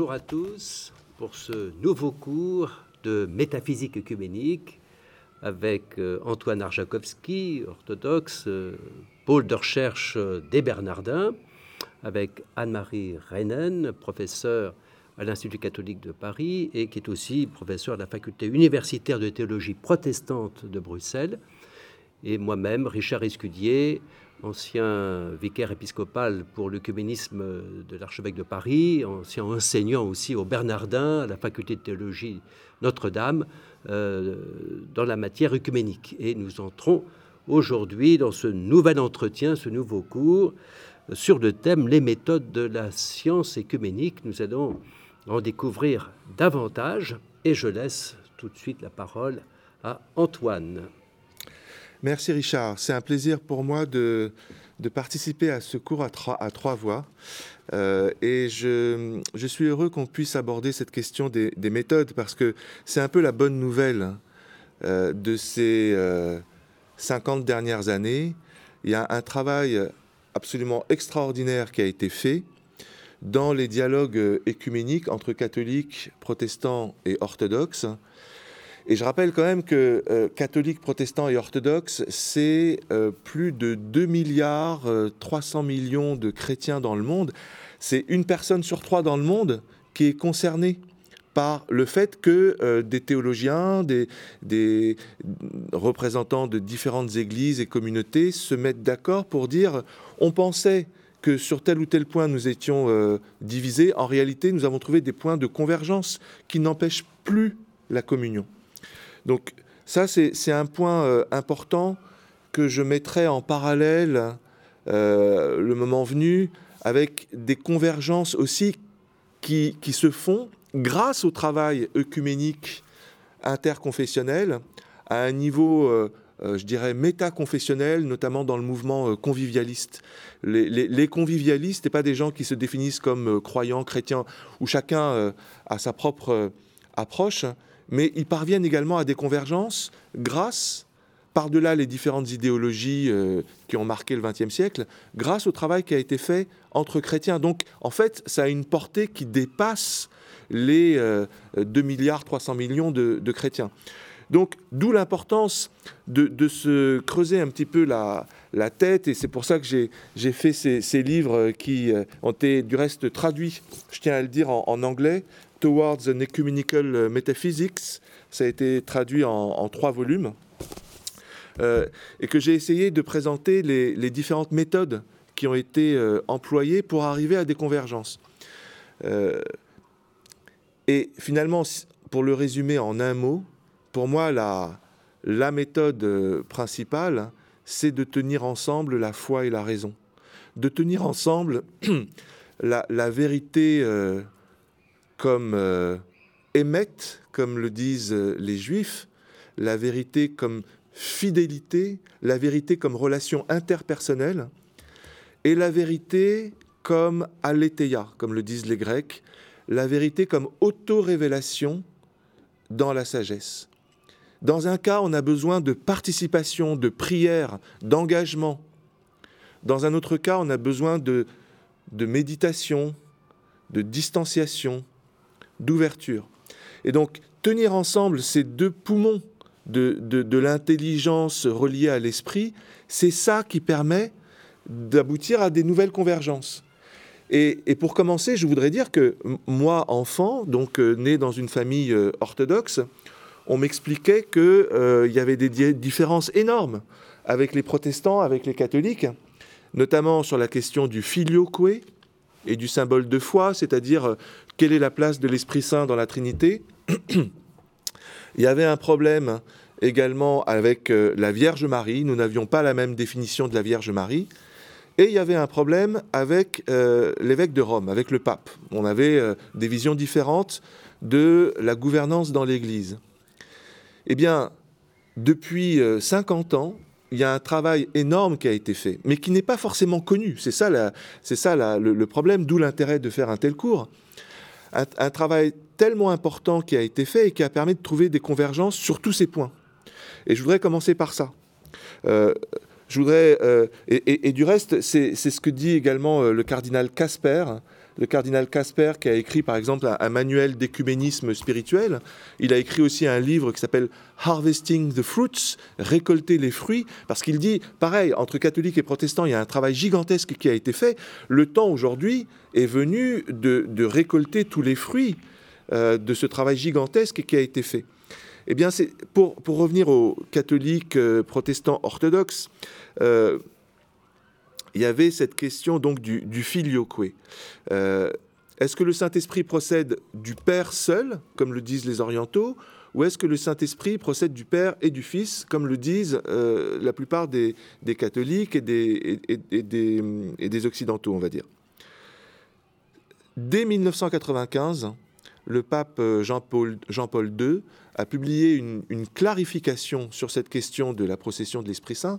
Bonjour à tous pour ce nouveau cours de métaphysique œcuménique avec euh, Antoine Arjakovski, orthodoxe, euh, pôle de recherche des Bernardins, avec Anne-Marie Reinen, professeure à l'Institut catholique de Paris et qui est aussi professeur à la faculté universitaire de théologie protestante de Bruxelles, et moi-même, Richard Escudier, ancien vicaire épiscopal pour l'œcuménisme de l'archevêque de Paris, ancien enseignant aussi au Bernardin, à la faculté de théologie Notre-Dame, euh, dans la matière œcuménique. Et nous entrons aujourd'hui dans ce nouvel entretien, ce nouveau cours sur le thème les méthodes de la science écuménique. Nous allons en découvrir davantage et je laisse tout de suite la parole à Antoine. Merci Richard. C'est un plaisir pour moi de, participer à ce cours à trois, voix. Euh, et je, suis heureux qu'on puisse aborder cette question des, méthodes parce que c'est un peu la bonne nouvelle euh, de ces 50 euh, dernières années. Il y a un travail absolument extraordinaire qui a été fait dans les dialogues écuméniques entre catholiques, protestants et orthodoxes et je rappelle quand même que euh, catholiques, protestants et orthodoxes, c'est euh, plus de 2 milliards 300 euh, millions de chrétiens dans le monde. C'est une personne sur trois dans le monde qui est concernée par le fait que des théologiens, des, des, représentants de différentes églises et communautés se mettent d'accord pour dire on pensait que sur tel ou tel point nous étions divisés, en réalité nous avons trouvé des points de convergence qui n'empêchent plus la communion. Donc ça, c'est un point euh, important que je mettrai en parallèle euh, le moment venu avec des convergences aussi qui, se font grâce au travail œcuménique interconfessionnel à un niveau, euh, je dirais, métaconfessionnel, notamment dans le mouvement convivialiste. Les, les, convivialistes, n'est pas des gens qui se définissent comme croyants, chrétiens, où chacun a sa propre approche, mais ils parviennent également à des convergences grâce, par-delà les différentes idéologies euh, qui ont marqué le XXe siècle, grâce au travail qui a été fait entre chrétiens. Donc, en fait, ça a une portée qui dépasse les 2 euh, milliards 300 millions de, chrétiens. Donc, d'où l'importance de, se creuser un petit peu la, tête, et c'est pour ça que j'ai fait ces, livres qui euh, ont été du reste traduits, je tiens à le dire en anglais, Towards an Ecumenical Metaphysics. Ça a été traduit en, trois volumes. Euh, et que j'ai essayé de présenter les, différentes méthodes qui ont été euh, employées pour arriver à des convergences. Euh, et finalement, pour le résumer en un mot, pour moi, la, méthode principale, c'est de tenir ensemble la foi et la raison. De tenir ensemble la vérité comme euh, comme le disent euh, les juifs, la vérité comme fidélité, la vérité comme relation interpersonnelle, et la vérité comme aletheia, comme le disent les Grecs, la vérité comme auto-révélation dans la sagesse. Dans un cas, on a besoin de participation, de prière, d'engagement. Dans un autre cas, on a besoin de, de méditation, de distanciation, d'ouverture. Et donc, tenir ensemble ces deux poumons de, de, l'intelligence reliée à l'esprit, c'est ça qui permet d'aboutir à des nouvelles convergences. Et, et, pour commencer, je voudrais dire que moi, enfant, donc euh, né dans une famille euh, orthodoxe, on m'expliquait qu'il euh, y avait des différences énormes avec les protestants, avec les catholiques, notamment sur la question du filioque et du symbole de foi, c'est-à-dire quelle est la place de l'Esprit Saint dans la Trinité? Il y avait un problème également avec euh, la Vierge Marie. Nous n'avions pas la même définition de la Vierge Marie. Et il y avait un problème avec euh, l'évêque de Rome, avec le pape. On avait euh, des visions différentes de la gouvernance dans l'Église. Eh bien, depuis 50 ans, il y a un travail énorme qui a été fait, mais qui n'est pas forcément connu. C'est ça, c'est ça le, problème, d'où l'intérêt de faire un tel cours un, travail tellement important qui a été fait et qui a permis de trouver des convergences sur tous ces points. Et je voudrais commencer par ça. Euh, je voudrais, euh, et, du reste, c'est ce que dit également euh, le cardinal Casper, le cardinal Casper, qui a écrit par exemple un, manuel d'écuménisme spirituel. Il a écrit aussi un livre qui s'appelle Harvesting the Fruits, récolter les fruits, parce qu'il dit, pareil, entre catholiques et protestants, il y a un travail gigantesque qui a été fait. Le temps aujourd'hui est venu de, récolter tous les fruits euh, de ce travail gigantesque qui a été fait. Eh bien, c'est pour, revenir aux catholiques euh, protestants orthodoxes, euh, il y avait cette question donc du, filioque. Euh, est-ce que le Saint-Esprit procède du Père seul, comme le disent les orientaux, ou est-ce que le Saint-Esprit procède du Père et du Fils, comme le disent euh, la plupart des, catholiques et des, occidentaux, on va dire? Dès 1995, le pape euh, Jean-Paul Jean II a publié une, clarification sur cette question de la procession de l'Esprit Saint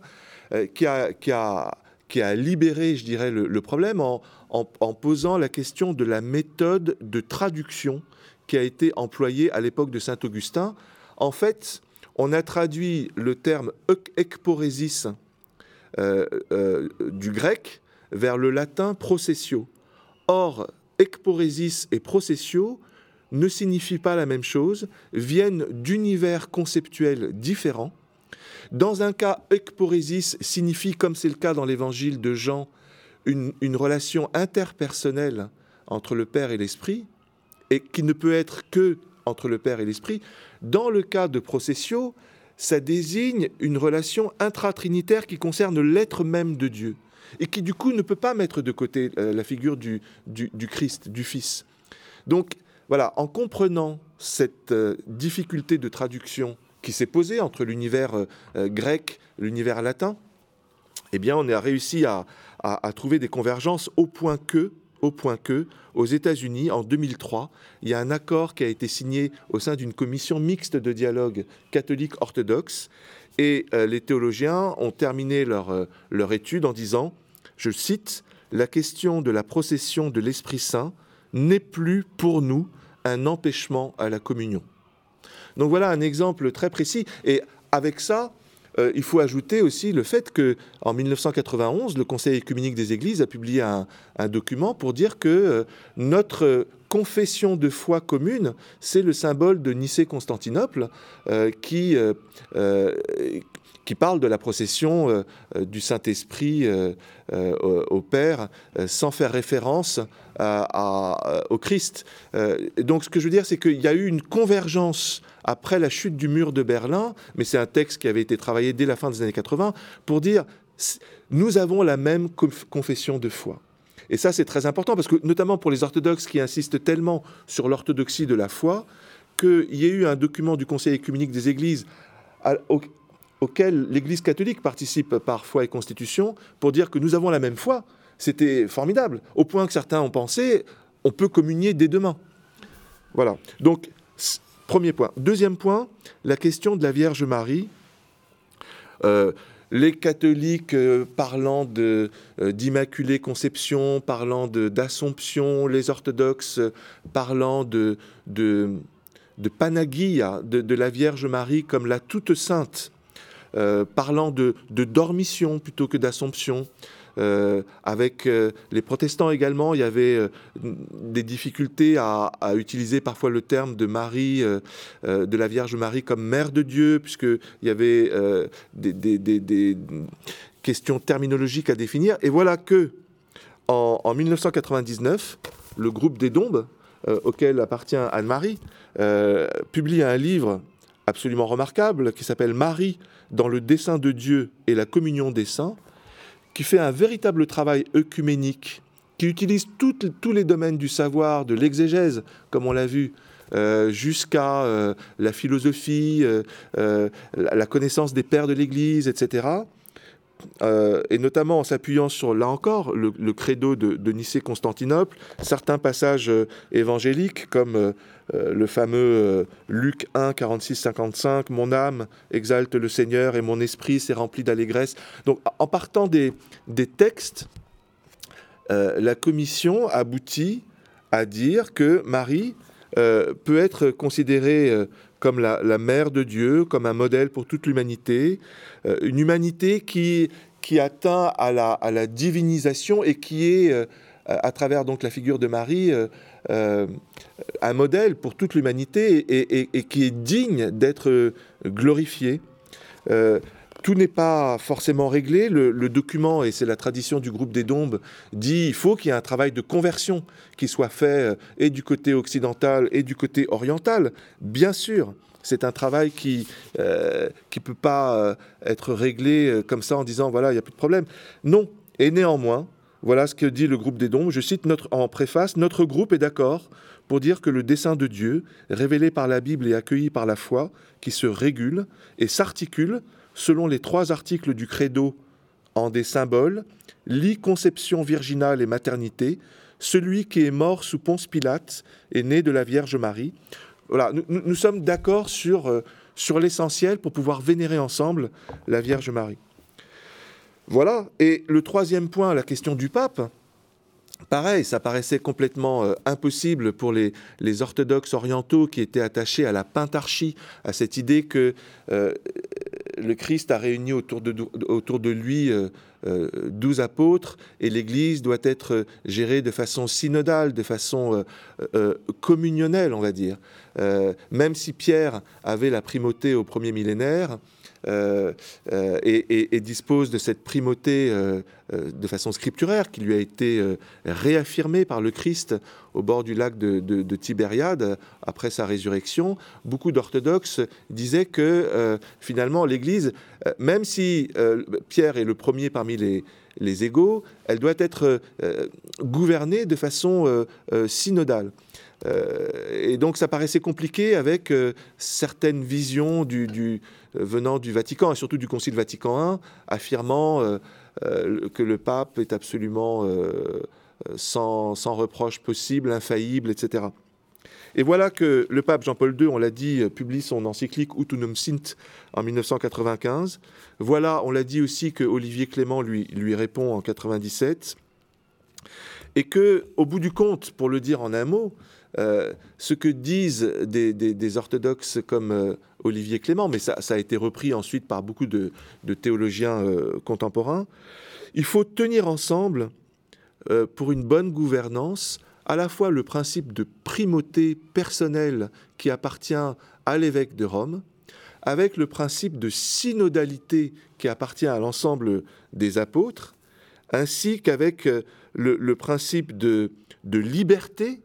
qui, a, qui a libéré, je dirais, le, problème en, posant la question de la méthode de traduction qui a été employée à l'époque de Saint Augustin. En fait, on a traduit le terme ekporesis euh, euh, du grec vers le latin processio. Or, ekporesis et processio ne signifient pas la même chose, viennent d'univers conceptuels différents dans un cas, ekporesis signifie, comme c'est le cas dans l'évangile de Jean, une, relation interpersonnelle entre le Père et l'Esprit, et qui ne peut être que entre le Père et l'Esprit. Dans le cas de processio, ça désigne une relation intratrinitaire qui concerne l'être même de Dieu, et qui du coup ne peut pas mettre de côté euh, la figure du, du, Christ, du Fils. Donc voilà, en comprenant cette euh, difficulté de traduction qui s'est posé entre l'univers euh, euh, grec, l'univers latin, eh bien, on a réussi à, trouver des convergences au point que, au point que, aux États-Unis, en 2003, il y a un accord qui a été signé au sein d'une commission mixte de dialogue catholique-orthodoxe, et euh, les théologiens ont terminé leur, leur étude en disant, je cite, la question de la procession de l'Esprit Saint n'est plus pour nous un empêchement à la communion. Donc voilà un exemple très précis. Et avec ça, euh, il faut ajouter aussi le fait que en 1991, le Conseil écuménique des Églises a publié un, document pour dire que euh, notre confession de foi commune, c'est le symbole de Nicée-Constantinople euh, qui, qui parle de la procession du Saint-Esprit au Père sans faire référence au Christ. donc ce que je veux dire, c'est qu'il y a eu une convergence après la chute du mur de Berlin, mais c'est un texte qui avait été travaillé dès la fin des années 80, pour dire nous avons la même confession de foi. Et ça, c'est très important, parce que notamment pour les orthodoxes qui insistent tellement sur l'orthodoxie de la foi, qu'il y ait eu un document du Conseil écuménique des Églises auquel l'Église catholique participe par foi et constitution, pour dire que nous avons la même foi, c'était formidable, au point que certains ont pensé, on peut communier dès demain. Voilà. Donc, Premier point. Deuxième point, la question de la Vierge Marie. Euh, les catholiques euh, parlant euh, d'Immaculée Conception, parlant d'Assomption, les orthodoxes parlant de, de, de Panagia, de, la Vierge Marie comme la toute sainte, parlant de, de dormition plutôt que d'Assomption. Euh, avec euh, les protestants également, il y avait euh, des difficultés à, utiliser parfois le terme de Marie, de la Vierge Marie comme mère de Dieu, puisqu'il y avait des, questions terminologiques à définir. Et voilà que en, 1999, le groupe des Dombes, auquel appartient Anne-Marie, publie un livre absolument remarquable qui s'appelle Marie dans le dessein de Dieu et la communion des saints, qui fait un véritable travail œcuménique, qui utilise tous les domaines du savoir, de l'exégèse, comme on l'a vu, euh, jusqu'à euh, la philosophie, euh, la connaissance des pères de l'Église, etc. et notamment en s'appuyant sur, là encore, le, credo de, de Nicée-Constantinople, certains passages évangéliques, comme euh, le fameux euh, Luc 1, 46, 55, Mon âme exalte le Seigneur et mon esprit s'est rempli d'allégresse. Donc en partant des, textes, euh, la commission aboutit à dire que Marie peut être considérée comme la, mère de Dieu, comme un modèle pour toute l'humanité, une humanité qui, atteint la, à la, divinisation et qui est à travers donc la figure de Marie, un modèle pour toute l'humanité et, qui est digne d'être glorifié tout n'est pas forcément réglé. Le, document, et c'est la tradition du groupe des Dombes, dit il faut qu'il y ait un travail de conversion qui soit fait euh, et du côté occidental et du côté oriental. Bien sûr, c'est un travail qui ne euh, peut pas euh, être réglé comme ça en disant voilà, il n'y a plus de problème. Non. Et néanmoins, voilà ce que dit le groupe des Dombes. Je cite en préface Notre groupe est d'accord pour dire que le dessein de Dieu, révélé par la Bible et accueilli par la foi, qui se régule et s'articule selon les trois articles du credo en des symboles, lit conception virginale et maternité, celui qui est mort sous Ponce Pilate est né de la Vierge Marie. Voilà, nous, sommes d'accord sur, euh, sur l'essentiel pour pouvoir vénérer ensemble la Vierge Marie. Voilà, et le troisième point, la question du pape, Pareil, ça paraissait complètement euh, impossible pour les, orthodoxes orientaux qui étaient attachés à la pentarchie, à cette idée que euh, le Christ a réuni autour de, lui euh, douze apôtres et l'Église doit être gérée de façon synodale, de façon communionnelle, on va dire. même si Pierre avait la primauté au premier millénaire, euh, euh, et, dispose de cette primauté euh, de façon scripturaire qui lui a été réaffirmée par le Christ au bord du lac de, Tibériade après sa résurrection. Beaucoup d'orthodoxes disaient que finalement l'Église, même si Pierre est le premier parmi les, les égaux, elle doit être gouvernée de façon synodale. et donc ça paraissait compliqué avec certaines visions du, venant du Vatican, et surtout du Concile Vatican I, affirmant euh, euh, que le pape est absolument sans, reproche possible, infaillible, etc. Et voilà que le pape Jean-Paul II, on l'a dit, publie son encyclique Utunum Sint en 1995. Voilà, on l'a dit aussi que Olivier Clément lui, lui répond en 97. Et que, au bout du compte, pour le dire en un mot, ce que disent des, orthodoxes comme Olivier Clément, mais ça, a été repris ensuite par beaucoup de, théologiens euh, contemporains. Il faut tenir ensemble, euh, pour une bonne gouvernance, à la fois le principe de primauté personnelle qui appartient à l'évêque de Rome, avec le principe de synodalité qui appartient à l'ensemble des apôtres, ainsi qu'avec euh, le, principe de liberté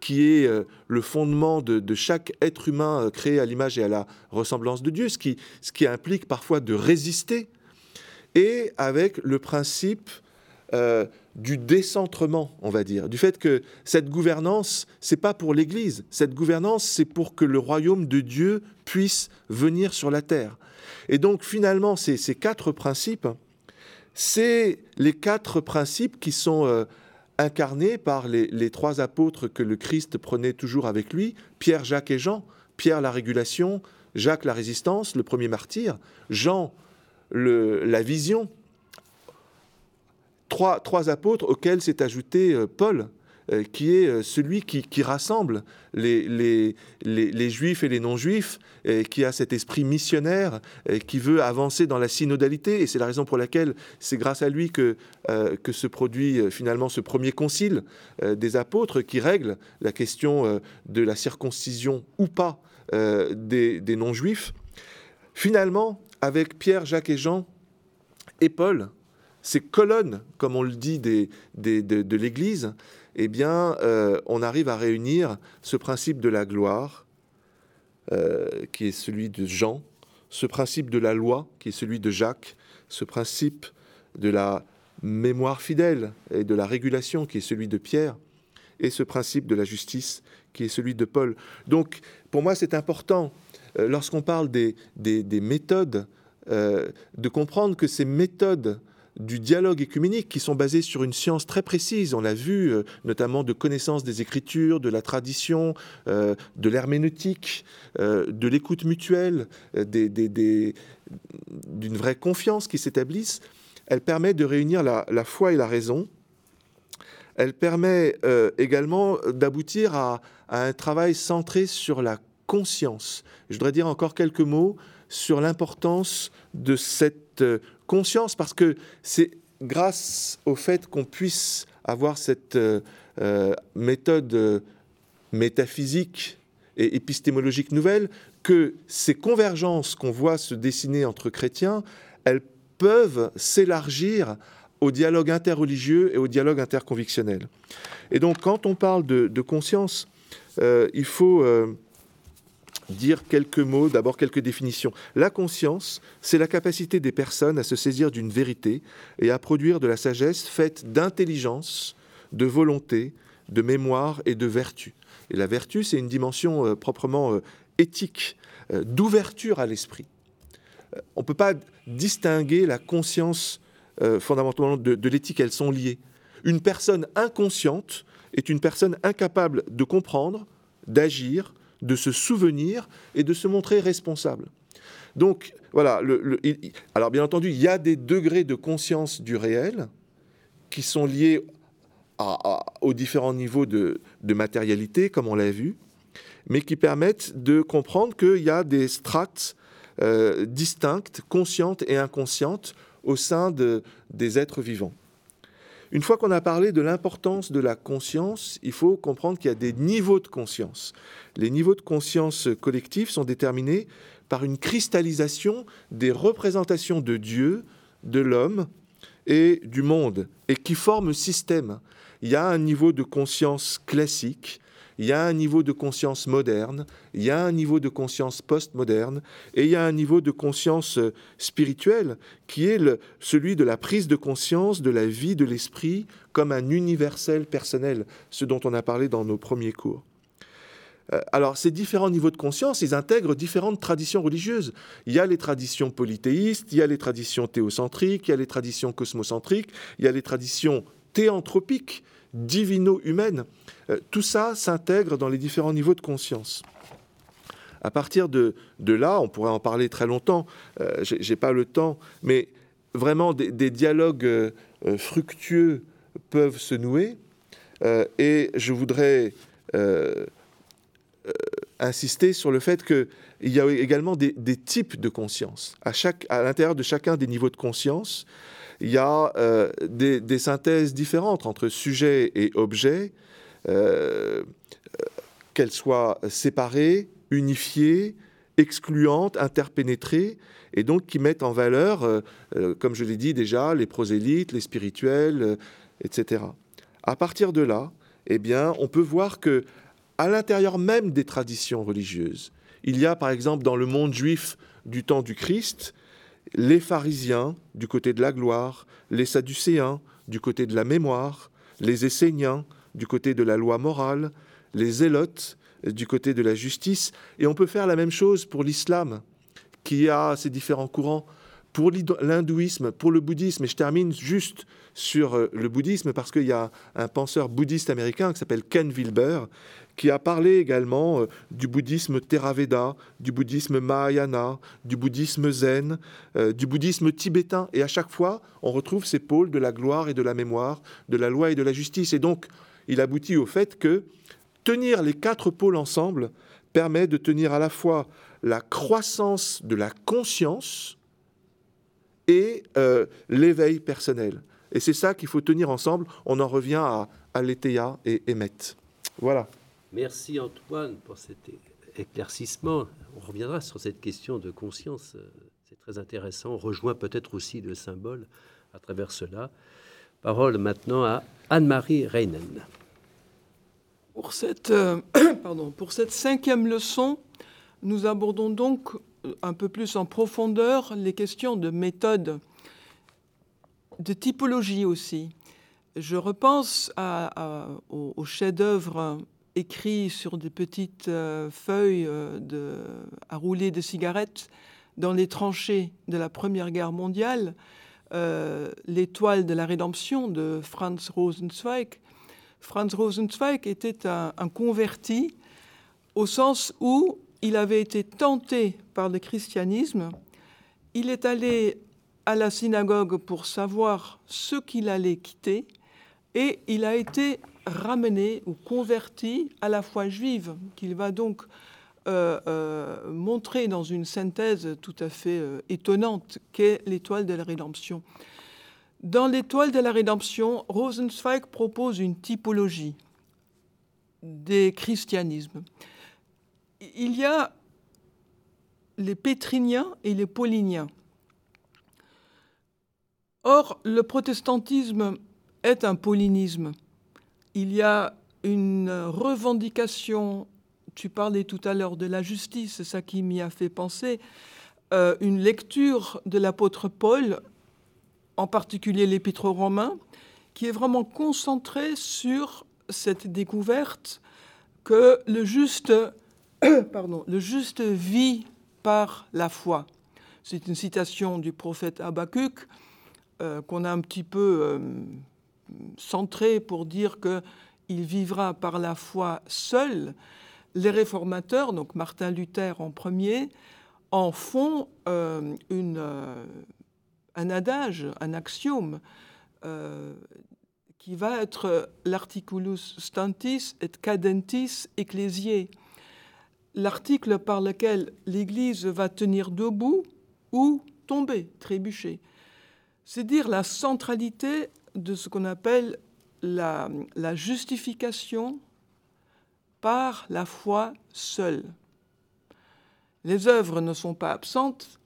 qui est euh, le fondement de, chaque être humain euh, créé à l'image et à la ressemblance de Dieu, ce qui, implique parfois de résister, et avec le principe euh, du décentrement, on va dire, du fait que cette gouvernance, c'est pas pour l'Église, cette gouvernance, c'est pour que le royaume de Dieu puisse venir sur la terre. Et donc finalement, ces quatre principes, c'est les quatre principes qui sont incarné par les, trois apôtres que le Christ prenait toujours avec lui, Pierre, Jacques et Jean. Pierre la régulation, Jacques la résistance, le premier martyr, Jean la vision. Trois, trois apôtres auxquels s'est ajouté euh, Paul, euh, qui est euh, celui qui, rassemble les, juifs et les non-juifs, qui a cet esprit missionnaire, qui veut avancer dans la synodalité. Et c'est la raison pour laquelle c'est grâce à lui que, euh, se produit finalement ce premier concile des apôtres qui règle la question de la circoncision ou pas des, non-juifs. Finalement, avec Pierre, Jacques et Jean et Paul, ces colonnes, comme on le dit, de l'Église, eh bien, euh, on arrive à réunir ce principe de la gloire, euh, qui est celui de Jean, ce principe de la loi, qui est celui de Jacques, ce principe de la mémoire fidèle et de la régulation, qui est celui de Pierre, et ce principe de la justice, qui est celui de Paul. Donc, pour moi, c'est important, euh, lorsqu'on parle des, méthodes, de comprendre que ces méthodes du dialogue écuménique qui sont basés sur une science très précise. On l'a vu, euh, notamment de connaissance des Écritures, de la tradition, euh, de l'herméneutique, euh, de l'écoute mutuelle, d'une vraie confiance qui s'établisse. Elle permet de réunir la, foi et la raison. Elle permet également d'aboutir à, à un travail centré sur la conscience. Je voudrais dire encore quelques mots sur l'importance de cette conscience parce que c'est grâce au fait qu'on puisse avoir cette méthode métaphysique et épistémologique nouvelle que ces convergences qu'on voit se dessiner entre chrétiens, elles peuvent s'élargir au dialogue interreligieux et au dialogue interconvictionnel. Et donc, quand on parle de, conscience, euh, il faut euh, dire quelques mots, d'abord quelques définitions. La conscience, c'est la capacité des personnes à se saisir d'une vérité et à produire de la sagesse faite d'intelligence, de volonté, de mémoire et de vertu. Et la vertu, c'est une dimension euh, proprement éthique, d'ouverture à l'esprit. on ne peut pas distinguer la conscience euh, fondamentalement de, l'éthique, elles sont liées. Une personne inconsciente est une personne incapable de comprendre, d'agir, de se souvenir et de se montrer responsable. Donc voilà, alors bien entendu, il y a des degrés de conscience du réel qui sont liés aux différents niveaux de, matérialité, comme on l'a vu, mais qui permettent de comprendre qu'il y a des strates euh, distinctes, conscientes et inconscientes, au sein de, des êtres vivants. Une fois qu'on a parlé de l'importance de la conscience, il faut comprendre qu'il y a des niveaux de conscience. Les niveaux de conscience collectifs sont déterminés par une cristallisation des représentations de Dieu, de l'homme et du monde, et qui forment système. Il y a un niveau de conscience classique, il y a un niveau de conscience moderne, il y a un niveau de conscience postmoderne, et il y a un niveau de conscience euh, spirituelle qui est celui de la prise de conscience de la vie de l'esprit comme un universel personnel, ce dont on a parlé dans nos premiers cours. Euh, alors, ces différents niveaux de conscience, ils intègrent différentes traditions religieuses. Il y a les traditions polythéistes, il y a les traditions théocentriques, il y a les traditions cosmocentriques, il y a les traditions théanthropiques, divino-humaines. Euh, tout ça s'intègre dans les différents niveaux de conscience. À partir de, là, on pourrait en parler très longtemps, euh, je n'ai pas le temps, mais vraiment des, dialogues euh, fructueux peuvent se nouer. et je voudrais insister sur le fait qu'il y a également des, types de conscience. À, à l'intérieur de chacun des niveaux de conscience, il y a des, synthèses différentes entre sujet et objet, euh, qu'elle soit séparée, unifiée, excluante, interpénétrée, et donc qui mettent en valeur, euh, euh, comme je l'ai dit déjà, les prosélytes, les spirituels, etc. À partir de là, eh bien, on peut voir que à l'intérieur même des traditions religieuses, il y a par exemple dans le monde juif du temps du Christ, les pharisiens du côté de la gloire, les sadducéens du côté de la mémoire, les esséniens du côté de la loi morale, les zélotes du côté de la justice, et on peut faire la même chose pour l'islam, qui a ses différents courants, pour l'hindouisme, pour le bouddhisme, et je termine juste sur euh, le bouddhisme parce qu'il y a un penseur bouddhiste américain qui s'appelle Ken Wilber, qui a parlé également euh, du bouddhisme Theravada, du bouddhisme Mahayana, du bouddhisme Zen, euh, du bouddhisme tibétain. Et à chaque fois, on retrouve ces pôles de la gloire et de la mémoire, de la loi et de la justice. Et donc, il aboutit au fait que tenir les quatre pôles ensemble permet de tenir à la fois la croissance de la conscience et euh, l'éveil personnel. Et c'est ça qu'il faut tenir ensemble. On en revient à, à et Emmet. Voilà. Merci Antoine pour cet éclaircissement. On reviendra sur cette question de conscience. C'est très intéressant. On rejoint peut-être aussi le symbole à travers cela. Parole maintenant à Anne-Marie Reinen. Pour cette, euh, pardon, pour cette cinquième leçon, nous abordons donc euh, un peu plus en profondeur les questions de méthode, de typologie aussi. Je repense au, chef-d'œuvre écrit sur des petites euh, feuilles de, à rouler de cigarettes dans les tranchées de la Première Guerre mondiale, L'étoile de la rédemption de Franz Rosenzweig, Franz Rosenzweig était un, converti au sens où il avait été tenté par le christianisme. Il est allé à la synagogue pour savoir ce qu'il allait quitter et il a été ramené ou converti à la foi juive, qu'il va donc euh, euh, montrer dans une synthèse tout à fait euh, étonnante qu'est l'étoile de la rédemption. Dans l'étoile de la rédemption, Rosenzweig propose une typologie des christianismes. Il y a les pétriniens et les pauliniens. Or, le protestantisme est un paulinisme. Il y a une revendication, tu parlais tout à l'heure de la justice, c'est ça qui m'y a fait penser, euh, une lecture de l'apôtre Paul, en particulier l'épître aux Romains, qui est vraiment concentrée sur cette découverte que le juste, pardon, le juste vit par la foi. C'est une citation du prophète Habakkuk euh, qu'on a un petit peu euh, centré pour dire qu'il vivra par la foi seul. Les réformateurs, donc Martin Luther en premier, en font euh, une, un adage, un axiome qui va être l'articulus stantis et cadentis ecclesiae, l'article par lequel l'Église va tenir debout ou tomber, trébucher. C'est dire la centralité de ce qu'on appelle la, justification par la foi seule. Les œuvres ne sont pas absentes,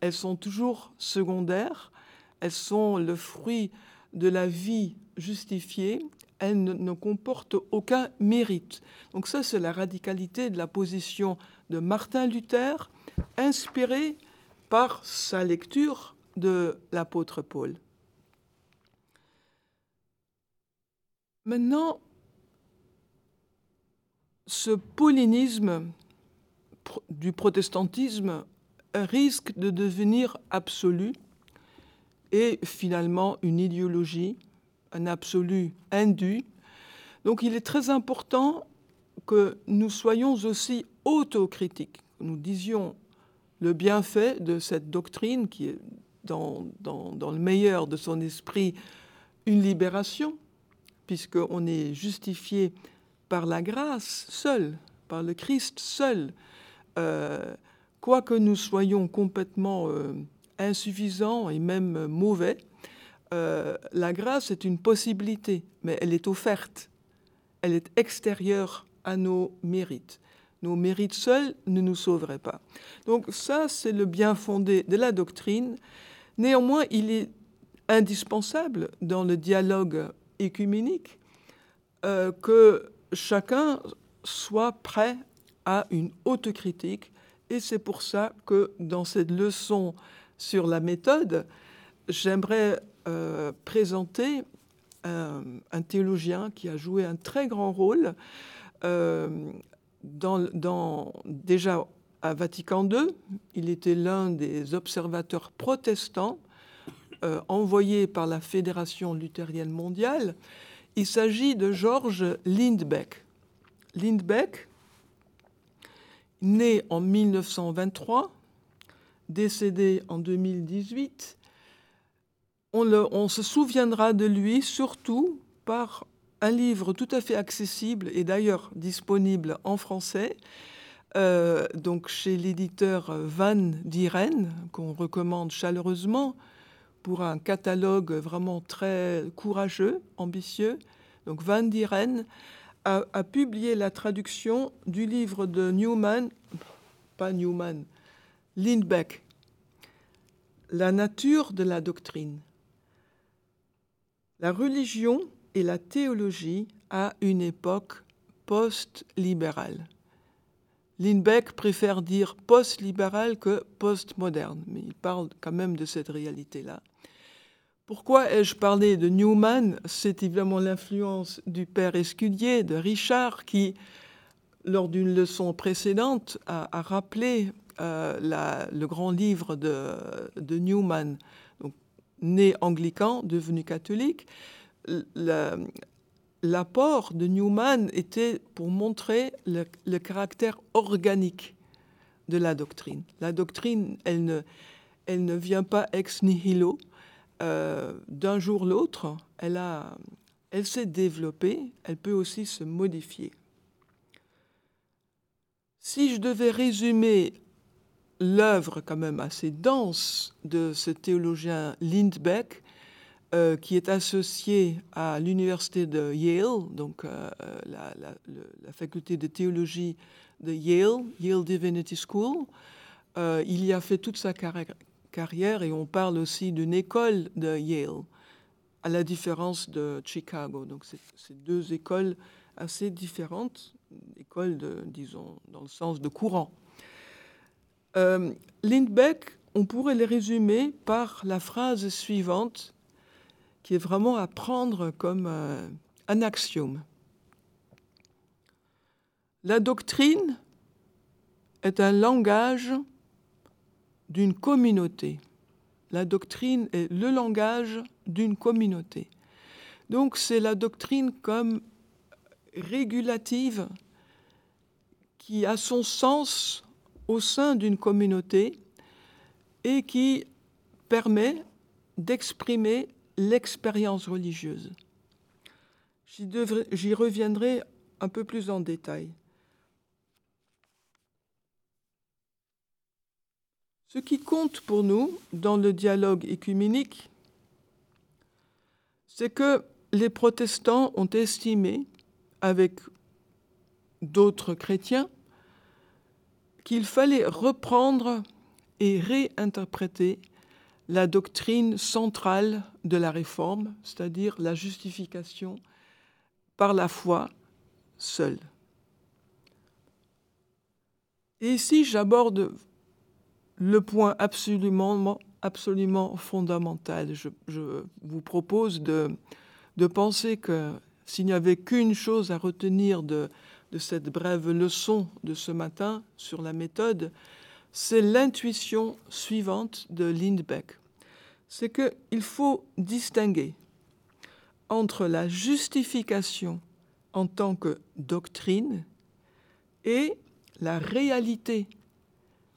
elles sont toujours secondaires, elles sont le fruit de la vie justifiée, elles ne, ne comportent aucun mérite. Donc ça, c'est la radicalité de la position de Martin Luther, inspirée par sa lecture de l'apôtre Paul. Maintenant, ce paulinisme du protestantisme risque de devenir absolu et finalement une idéologie, un absolu indu. Donc il est très important que nous soyons aussi autocritiques, que nous disions le bienfait de cette doctrine qui est dans, dans, le meilleur de son esprit une libération, puisqu'on est justifié par la grâce seule, par le Christ seul. Euh, quoique nous soyons complètement euh, insuffisants et même mauvais, euh, la grâce est une possibilité, mais elle est offerte. Elle est extérieure à nos mérites. Nos mérites seuls ne nous sauveraient pas. Donc ça, c'est le bien fondé de la doctrine. Néanmoins, il est indispensable dans le dialogue écuménique euh, que chacun soit prêt à une autocritique. Et c'est pour ça que dans cette leçon sur la méthode, j'aimerais euh, présenter un, théologien qui a joué un très grand rôle euh, déjà à Vatican II. Il était l'un des observateurs protestants euh, envoyés par la Fédération luthérienne mondiale. Il s'agit de Georges Lindbeck. Lindbeck, né en 1923, décédé en 2018, on, se souviendra de lui surtout par un livre tout à fait accessible et d'ailleurs disponible en français, euh, donc chez l'éditeur Van Dieren, qu'on recommande chaleureusement pour un catalogue vraiment très courageux, ambitieux. Donc Van Dieren a, a publié la traduction du livre de Newman, pas Newman, Lindbeck, La nature de la doctrine. La religion et la théologie à une époque post-libérale. Lindbeck préfère dire post-libéral que post-moderne, mais il parle quand même de cette réalité-là. Pourquoi ai-je parlé de Newman? C'est évidemment l'influence du père Escudier, de Richard, qui, lors d'une leçon précédente, a, rappelé euh, le grand livre de, Newman, né anglican, devenu catholique. La, l'apport de Newman était pour montrer le, caractère organique de la doctrine. La doctrine, elle ne, elle ne vient pas ex nihilo. Euh, D'un jour l'autre, elle, elle s'est développée, elle peut aussi se modifier. Si je devais résumer l'œuvre quand même assez dense de ce théologien Lindbeck, euh, qui est associé à l'université de Yale, donc euh, la, faculté de théologie de Yale, Yale Divinity School. il y a fait toute sa carrière et on parle aussi d'une école de Yale, à la différence de Chicago. Donc c'est deux écoles assez différentes, écoles, de, disons, dans le sens de courant. Euh, Lindbeck, on pourrait les résumer par la phrase suivante, qui est vraiment à prendre comme euh, un axiome. La doctrine est un langage d'une communauté. La doctrine est le langage d'une communauté. Donc c'est la doctrine comme régulative qui a son sens au sein d'une communauté et qui permet d'exprimer l'expérience religieuse. J'y reviendrai un peu plus en détail. Ce qui compte pour nous dans le dialogue écuménique, c'est que les protestants ont estimé, avec d'autres chrétiens, qu'il fallait reprendre et réinterpréter la doctrine centrale de la réforme, c'est-à-dire la justification par la foi seule. Et ici, j'aborde le point absolument, absolument fondamental. Je, vous propose de, penser que s'il n'y avait qu'une chose à retenir de, de cette brève leçon de ce matin sur la méthode, c'est l'intuition suivante de Lindbeck. C'est qu'il faut distinguer entre la justification en tant que doctrine et la réalité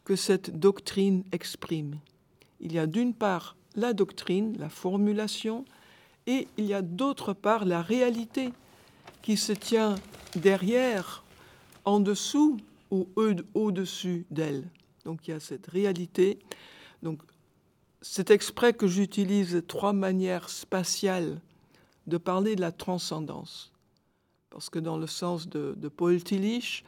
que cette doctrine exprime. Il y a d'une part la doctrine, la formulation, et il y a d'autre part la réalité qui se tient derrière, en dessous ou au-dessus d'elle. Donc il y a cette réalité. Donc c'est exprès que j'utilise trois manières spatiales de parler de la transcendance. Parce que dans le sens de, Paul Tillich,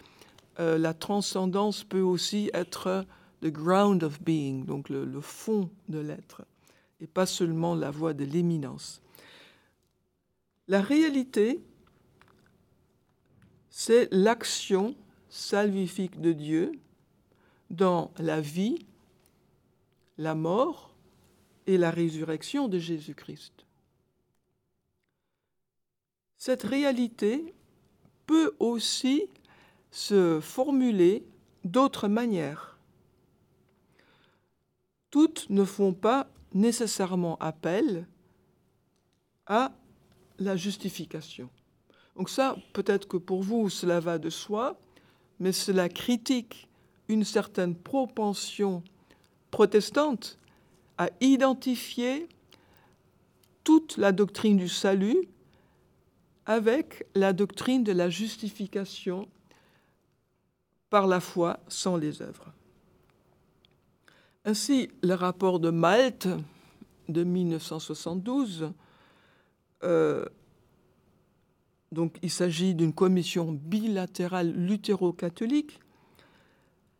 euh, la transcendance peut aussi être the ground of being, donc le, le fond de l'être, et pas seulement la voie de l'éminence. La réalité, c'est l'action salvifique de Dieu dans la vie, la mort et la résurrection de Jésus-Christ. Cette réalité peut aussi se formuler d'autres manières. Toutes ne font pas nécessairement appel à la justification. Donc ça, peut-être que pour vous, cela va de soi, mais cela critique une certaine propension protestante à identifier toute la doctrine du salut avec la doctrine de la justification par la foi sans les œuvres. Ainsi, le rapport de Malte de 1972 donc il s'agit d'une commission bilatérale luthéro-catholique,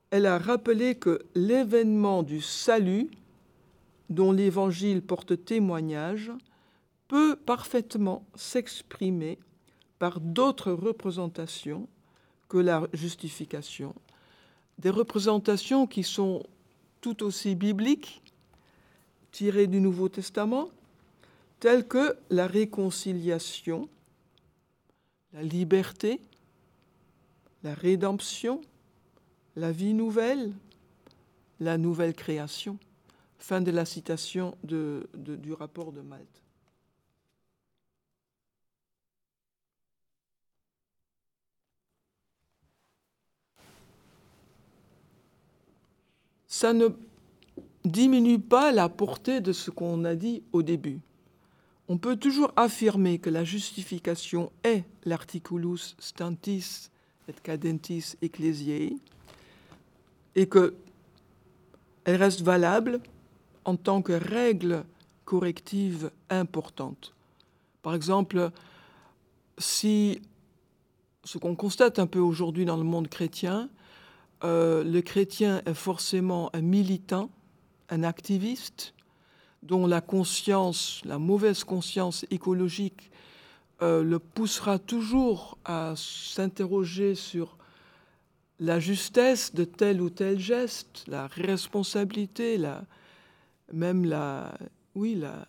elle a rappelé que l'événement du salut dont l'Évangile porte témoignage peut parfaitement s'exprimer par d'autres représentations que la justification, des représentations qui sont tout aussi bibliques, tirées du Nouveau Testament, telles que la réconciliation, la liberté, la rédemption, la vie nouvelle, la nouvelle création. Fin de la citation du rapport de Malte. Ça ne diminue pas la portée de ce qu'on a dit au début on peut toujours affirmer que la justification est l'articulus stantis et cadentis ecclesiae et que elle reste valable en tant que règle corrective importante. Par exemple, si ce qu'on constate un peu aujourd'hui dans le monde chrétien, euh, le chrétien est forcément un militant, un activiste, dont la conscience, la mauvaise conscience écologique, euh, le poussera toujours à s'interroger sur la justesse de tel ou tel geste, la responsabilité, la, même la, oui, la,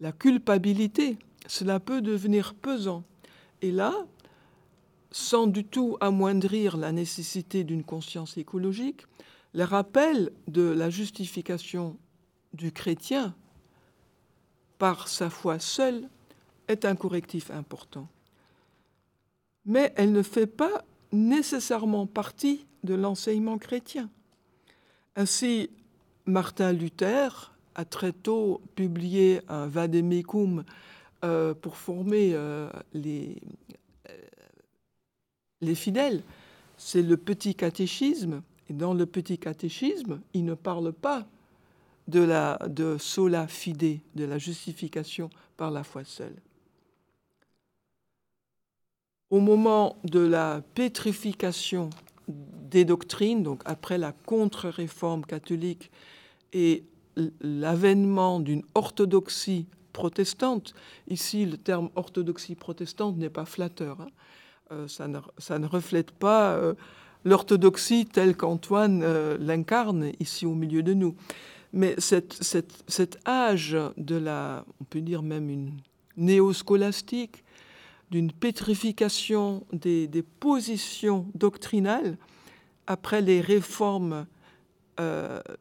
la culpabilité. Cela peut devenir pesant. Et là, sans du tout amoindrir la nécessité d'une conscience écologique, le rappel de la justification du chrétien par sa foi seule est un correctif important. Mais elle ne fait pas nécessairement partie de l'enseignement chrétien. Ainsi, Martin Luther a très tôt publié un Vademecum euh, pour former euh, les, les fidèles, c'est le petit catéchisme. Et dans le petit catéchisme, il ne parle pas de, la, sola fide, de la justification par la foi seule. Au moment de la pétrification des doctrines, donc après la contre-réforme catholique et l'avènement d'une orthodoxie protestante, ici le terme orthodoxie protestante n'est pas flatteur, hein, euh, ça, ne, reflète pas euh, l'orthodoxie telle qu'Antoine euh, l'incarne ici au milieu de nous. Mais cet âge de la, on peut dire même une néoscolastique, d'une pétrification des, positions doctrinales après les réformes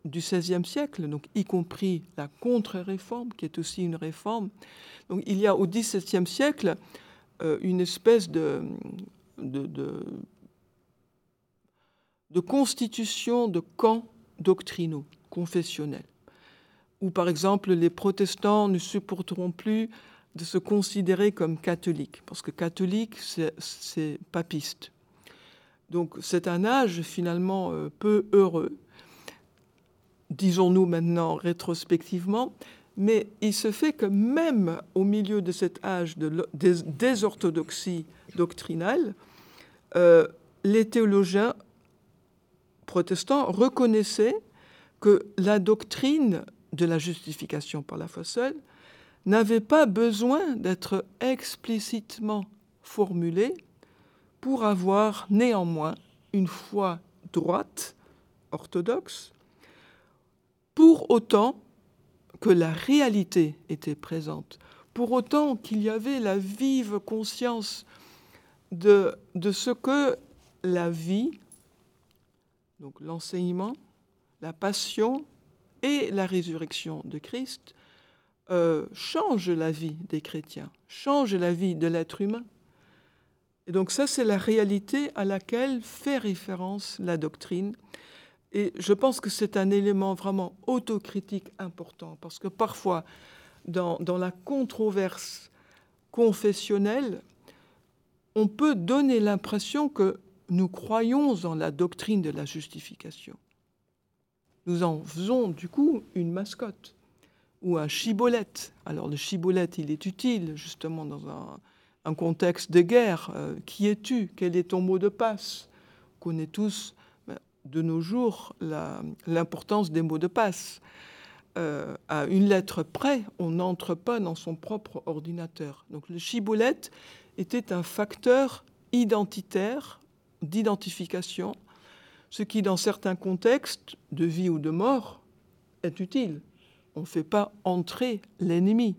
du XVIe siècle, donc y compris la contre-réforme, qui est aussi une réforme. Donc il y a au XVIIe siècle euh, une espèce de, de, constitution de camps doctrinaux, confessionnels, où par exemple les protestants ne supporteront plus de se considérer comme catholiques, parce que catholique, c'est papiste. Donc c'est un âge finalement euh, peu heureux, disons-nous maintenant rétrospectivement, mais il se fait que même au milieu de cet âge de désorthodoxie doctrinale, euh, les théologiens protestants reconnaissaient que la doctrine de la justification par la foi seule n'avait pas besoin d'être explicitement formulée pour avoir néanmoins une foi droite, orthodoxe, pour autant que la réalité était présente, pour autant qu'il y avait la vive conscience de, de ce que la vie, donc l'enseignement, la passion et la résurrection de Christ euh, changent la vie des chrétiens, changent la vie de l'être humain. Et donc ça, c'est la réalité à laquelle fait référence la doctrine et je pense que c'est un élément vraiment autocritique important, parce que parfois, dans, la controverse confessionnelle, on peut donner l'impression que nous croyons en la doctrine de la justification. Nous en faisons du coup une mascotte ou un chibolette. Alors le chibolette, il est utile justement dans un, contexte de guerre. Euh, qui es-tu? Quel est ton mot de passe? On connaît tous de nos jours l'importance des mots de passe. Euh, à une lettre près, on n'entre pas dans son propre ordinateur. Donc le chiboulette était un facteur identitaire, d'identification, ce qui dans certains contextes de vie ou de mort est utile. On ne fait pas entrer l'ennemi.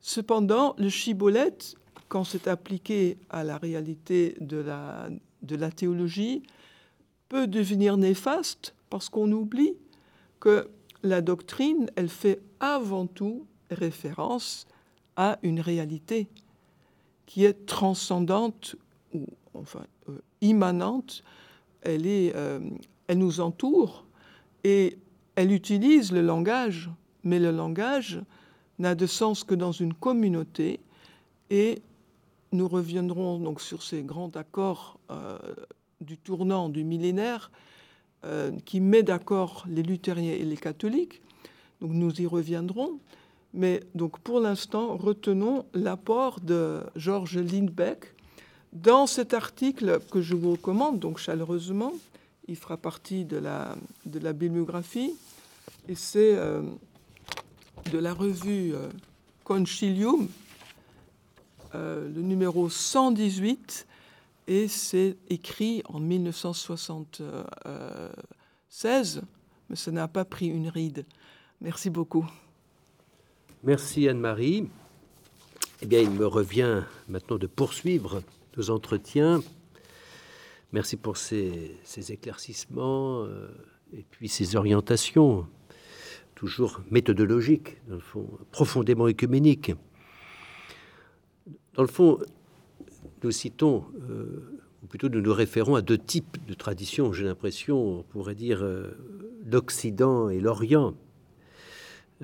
Cependant, le chibolette, quand c'est appliqué à la réalité de la, de la théologie, peut devenir néfaste parce qu'on oublie que la doctrine, elle fait avant tout référence à une réalité qui est transcendante ou enfin euh, immanente. Elle, est, euh, elle nous entoure et elle utilise le langage, mais le langage n'a de sens que dans une communauté et nous reviendrons donc sur ces grands accords euh, du tournant du millénaire euh, qui met d'accord les luthériens et les catholiques, Donc nous y reviendrons. Mais donc pour l'instant, retenons l'apport de Georges Lindbeck dans cet article que je vous recommande donc chaleureusement. Il fera partie de la, de la bibliographie et c'est euh, de la revue euh, Concilium, euh, le numéro 118, et c'est écrit en 1976, mais ça n'a pas pris une ride. Merci beaucoup. Merci Anne-Marie. Eh bien, il me revient maintenant de poursuivre nos entretiens. Merci pour ces, éclaircissements euh, et puis ces orientations, toujours méthodologiques, dans le fond, profondément écuméniques. Dans le fond, nous citons, euh, ou plutôt nous nous référons à deux types de traditions, j'ai l'impression, on pourrait dire euh, l'Occident et l'Orient.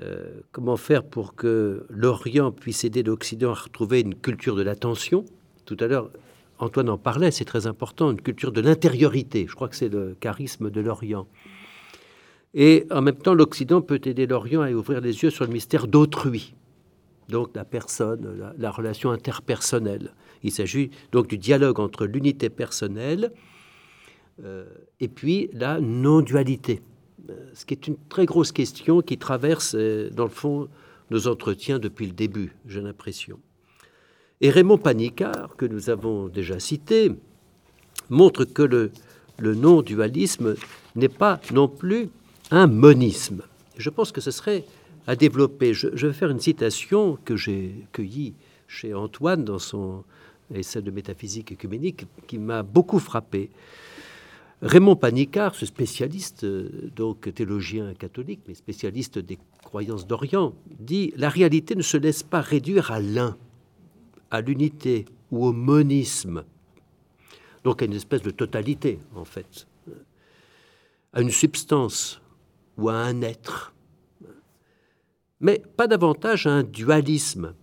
Euh, comment faire pour que l'Orient puisse aider l'Occident à retrouver une culture de l'attention? Tout à l'heure, Antoine en parlait, c'est très important, une culture de l'intériorité. Je crois que c'est le charisme de l'Orient. Et en même temps, l'Occident peut aider l'Orient à ouvrir les yeux sur le mystère d'autrui, donc la personne, la, relation interpersonnelle. Il s'agit donc du dialogue entre l'unité personnelle euh, et puis la non-dualité. Euh, ce qui est une très grosse question qui traverse, euh, dans le fond, nos entretiens depuis le début, j'ai l'impression. Et Raymond Panicard, que nous avons déjà cité, montre que le, non-dualisme n'est pas non plus un monisme. Je pense que ce serait à développer. Je vais faire une citation que j'ai cueillie chez Antoine dans son essai de métaphysique écuménique qui m'a beaucoup frappé. Raymond Panicard, ce spécialiste, euh, donc théologien catholique, mais spécialiste des croyances d'Orient, dit La réalité ne se laisse pas réduire à l'un, à l'unité ou au monisme, donc à une espèce de totalité, en fait, à une substance ou à un être, mais pas davantage à un dualisme,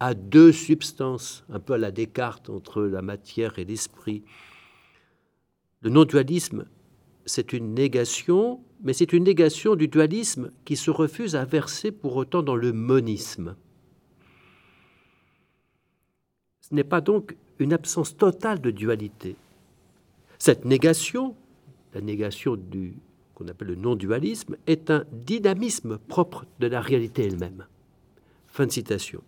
à deux substances, un peu à la Descartes entre la matière et l'esprit le non-dualisme, c'est une négation, mais c'est une négation du dualisme qui se refuse à verser pour autant dans le monisme. Ce n'est pas donc une absence totale de dualité. Cette négation, la négation du qu'on appelle le non-dualisme, est un dynamisme propre de la réalité elle-même. Fin de citation.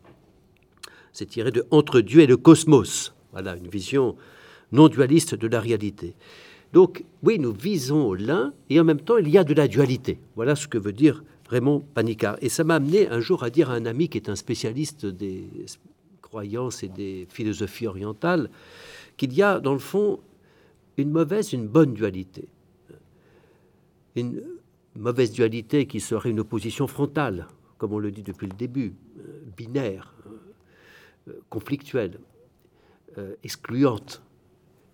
C'est tiré de Entre Dieu et le cosmos. Voilà une vision non dualiste de la réalité. Donc, oui, nous visons l'un et en même temps, il y a de la dualité. Voilà ce que veut dire Raymond Panicard. Et ça m'a amené un jour à dire à un ami qui est un spécialiste des croyances et des philosophies orientales qu'il y a, dans le fond, une mauvaise, une bonne dualité. Une mauvaise dualité qui serait une opposition frontale, comme on le dit depuis le début, euh, binaire, conflictuelle, euh, excluante.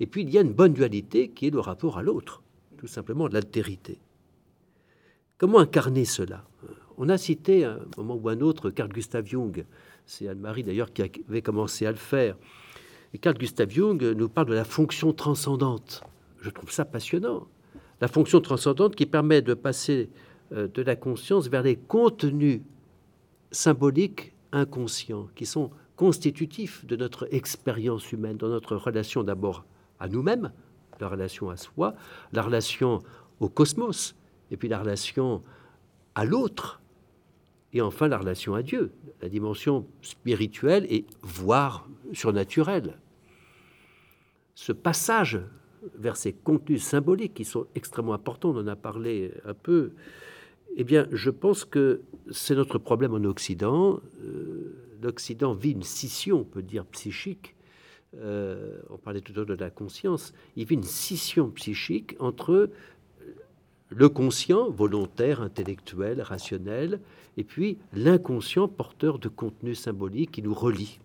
Et puis il y a une bonne dualité qui est le rapport à l'autre, tout simplement l'altérité. Comment incarner cela? On a cité à un moment ou un autre Carl Gustav Jung, c'est Anne-Marie d'ailleurs qui avait commencé à le faire. Et Carl Gustav Jung nous parle de la fonction transcendante. Je trouve ça passionnant. La fonction transcendante qui permet de passer euh, de la conscience vers les contenus symboliques inconscients qui sont constitutifs de notre expérience humaine, dans notre relation d'abord à nous-mêmes, la relation à soi, la relation au cosmos, et puis la relation à l'autre, et enfin la relation à Dieu, la dimension spirituelle et voire surnaturelle. Ce passage vers ces contenus symboliques qui sont extrêmement importants, on en a parlé un peu, eh bien, je pense que c'est notre problème en Occident. Euh, L'Occident vit une scission, on peut dire, psychique euh, on parlait tout à l'heure de la conscience, il a une scission psychique entre le conscient, volontaire, intellectuel, rationnel, et puis l'inconscient porteur de contenu symbolique qui nous relie.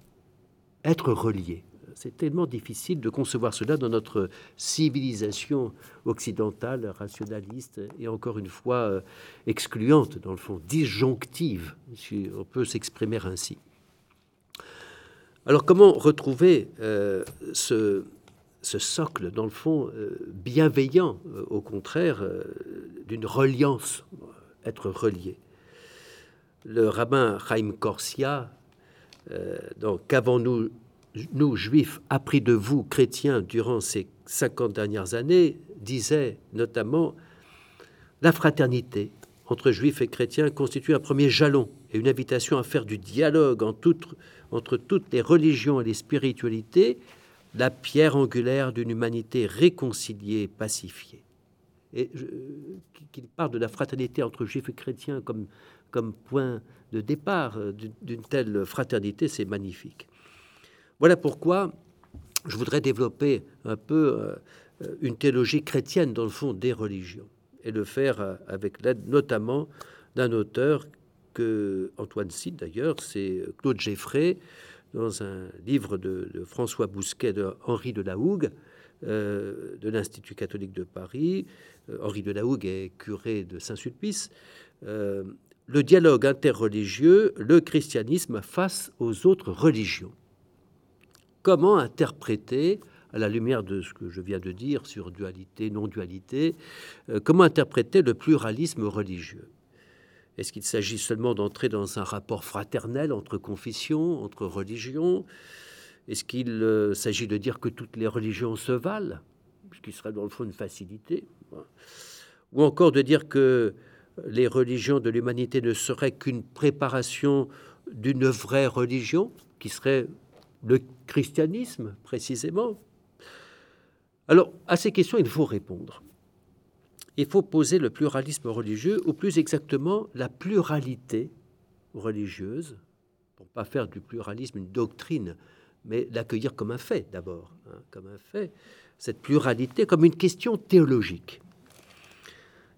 Être relié. C'est tellement difficile de concevoir cela dans notre civilisation occidentale, rationaliste, et encore une fois euh, excluante, dans le fond, disjonctive, si on peut s'exprimer ainsi. Alors comment retrouver euh, ce, socle, dans le fond, euh, bienveillant, euh, au contraire, d'une reliance, être relié? Le rabbin Chaim Korsia, euh, donc qu'avons-nous, nous juifs, appris de vous, chrétiens, durant ces 50 dernières années, disait notamment la fraternité entre juifs et chrétiens constitue un premier jalon et une invitation à faire du dialogue en entre toutes les religions et les spiritualités la pierre angulaire d'une humanité réconciliée, pacifiée. Et qu'il parle de la fraternité entre juifs et chrétiens comme, comme point de départ euh, d'une telle fraternité, c'est magnifique. Voilà pourquoi je voudrais développer un peu euh, une théologie chrétienne dans le fond des religions et le faire euh, avec l'aide notamment d'un auteur que Antoine cite d'ailleurs, c'est Claude Geffray, dans un livre de, François Bousquet, de Henri de la Hougue, euh, de l'Institut catholique de Paris. Euh, Henri de la Hougue est curé de Saint-Sulpice. Euh, le dialogue interreligieux, le christianisme face aux autres religions. Comment interpréter, à la lumière de ce que je viens de dire sur dualité, non-dualité, comment interpréter le pluralisme religieux? Est-ce qu'il s'agit seulement d'entrer dans un rapport fraternel entre confessions, entre religions? Est-ce qu'il euh, s'agit de dire que toutes les religions se valent Ce qui serait dans le fond une facilité? Ou encore de dire que les religions de l'humanité ne seraient qu'une préparation d'une vraie religion, qui serait le christianisme précisément? Alors, à ces questions, il faut répondre il faut poser le pluralisme religieux, ou plus exactement la pluralité religieuse, pour pas faire du pluralisme une doctrine, mais l'accueillir comme un fait d'abord, hein, comme un fait, cette pluralité comme une question théologique.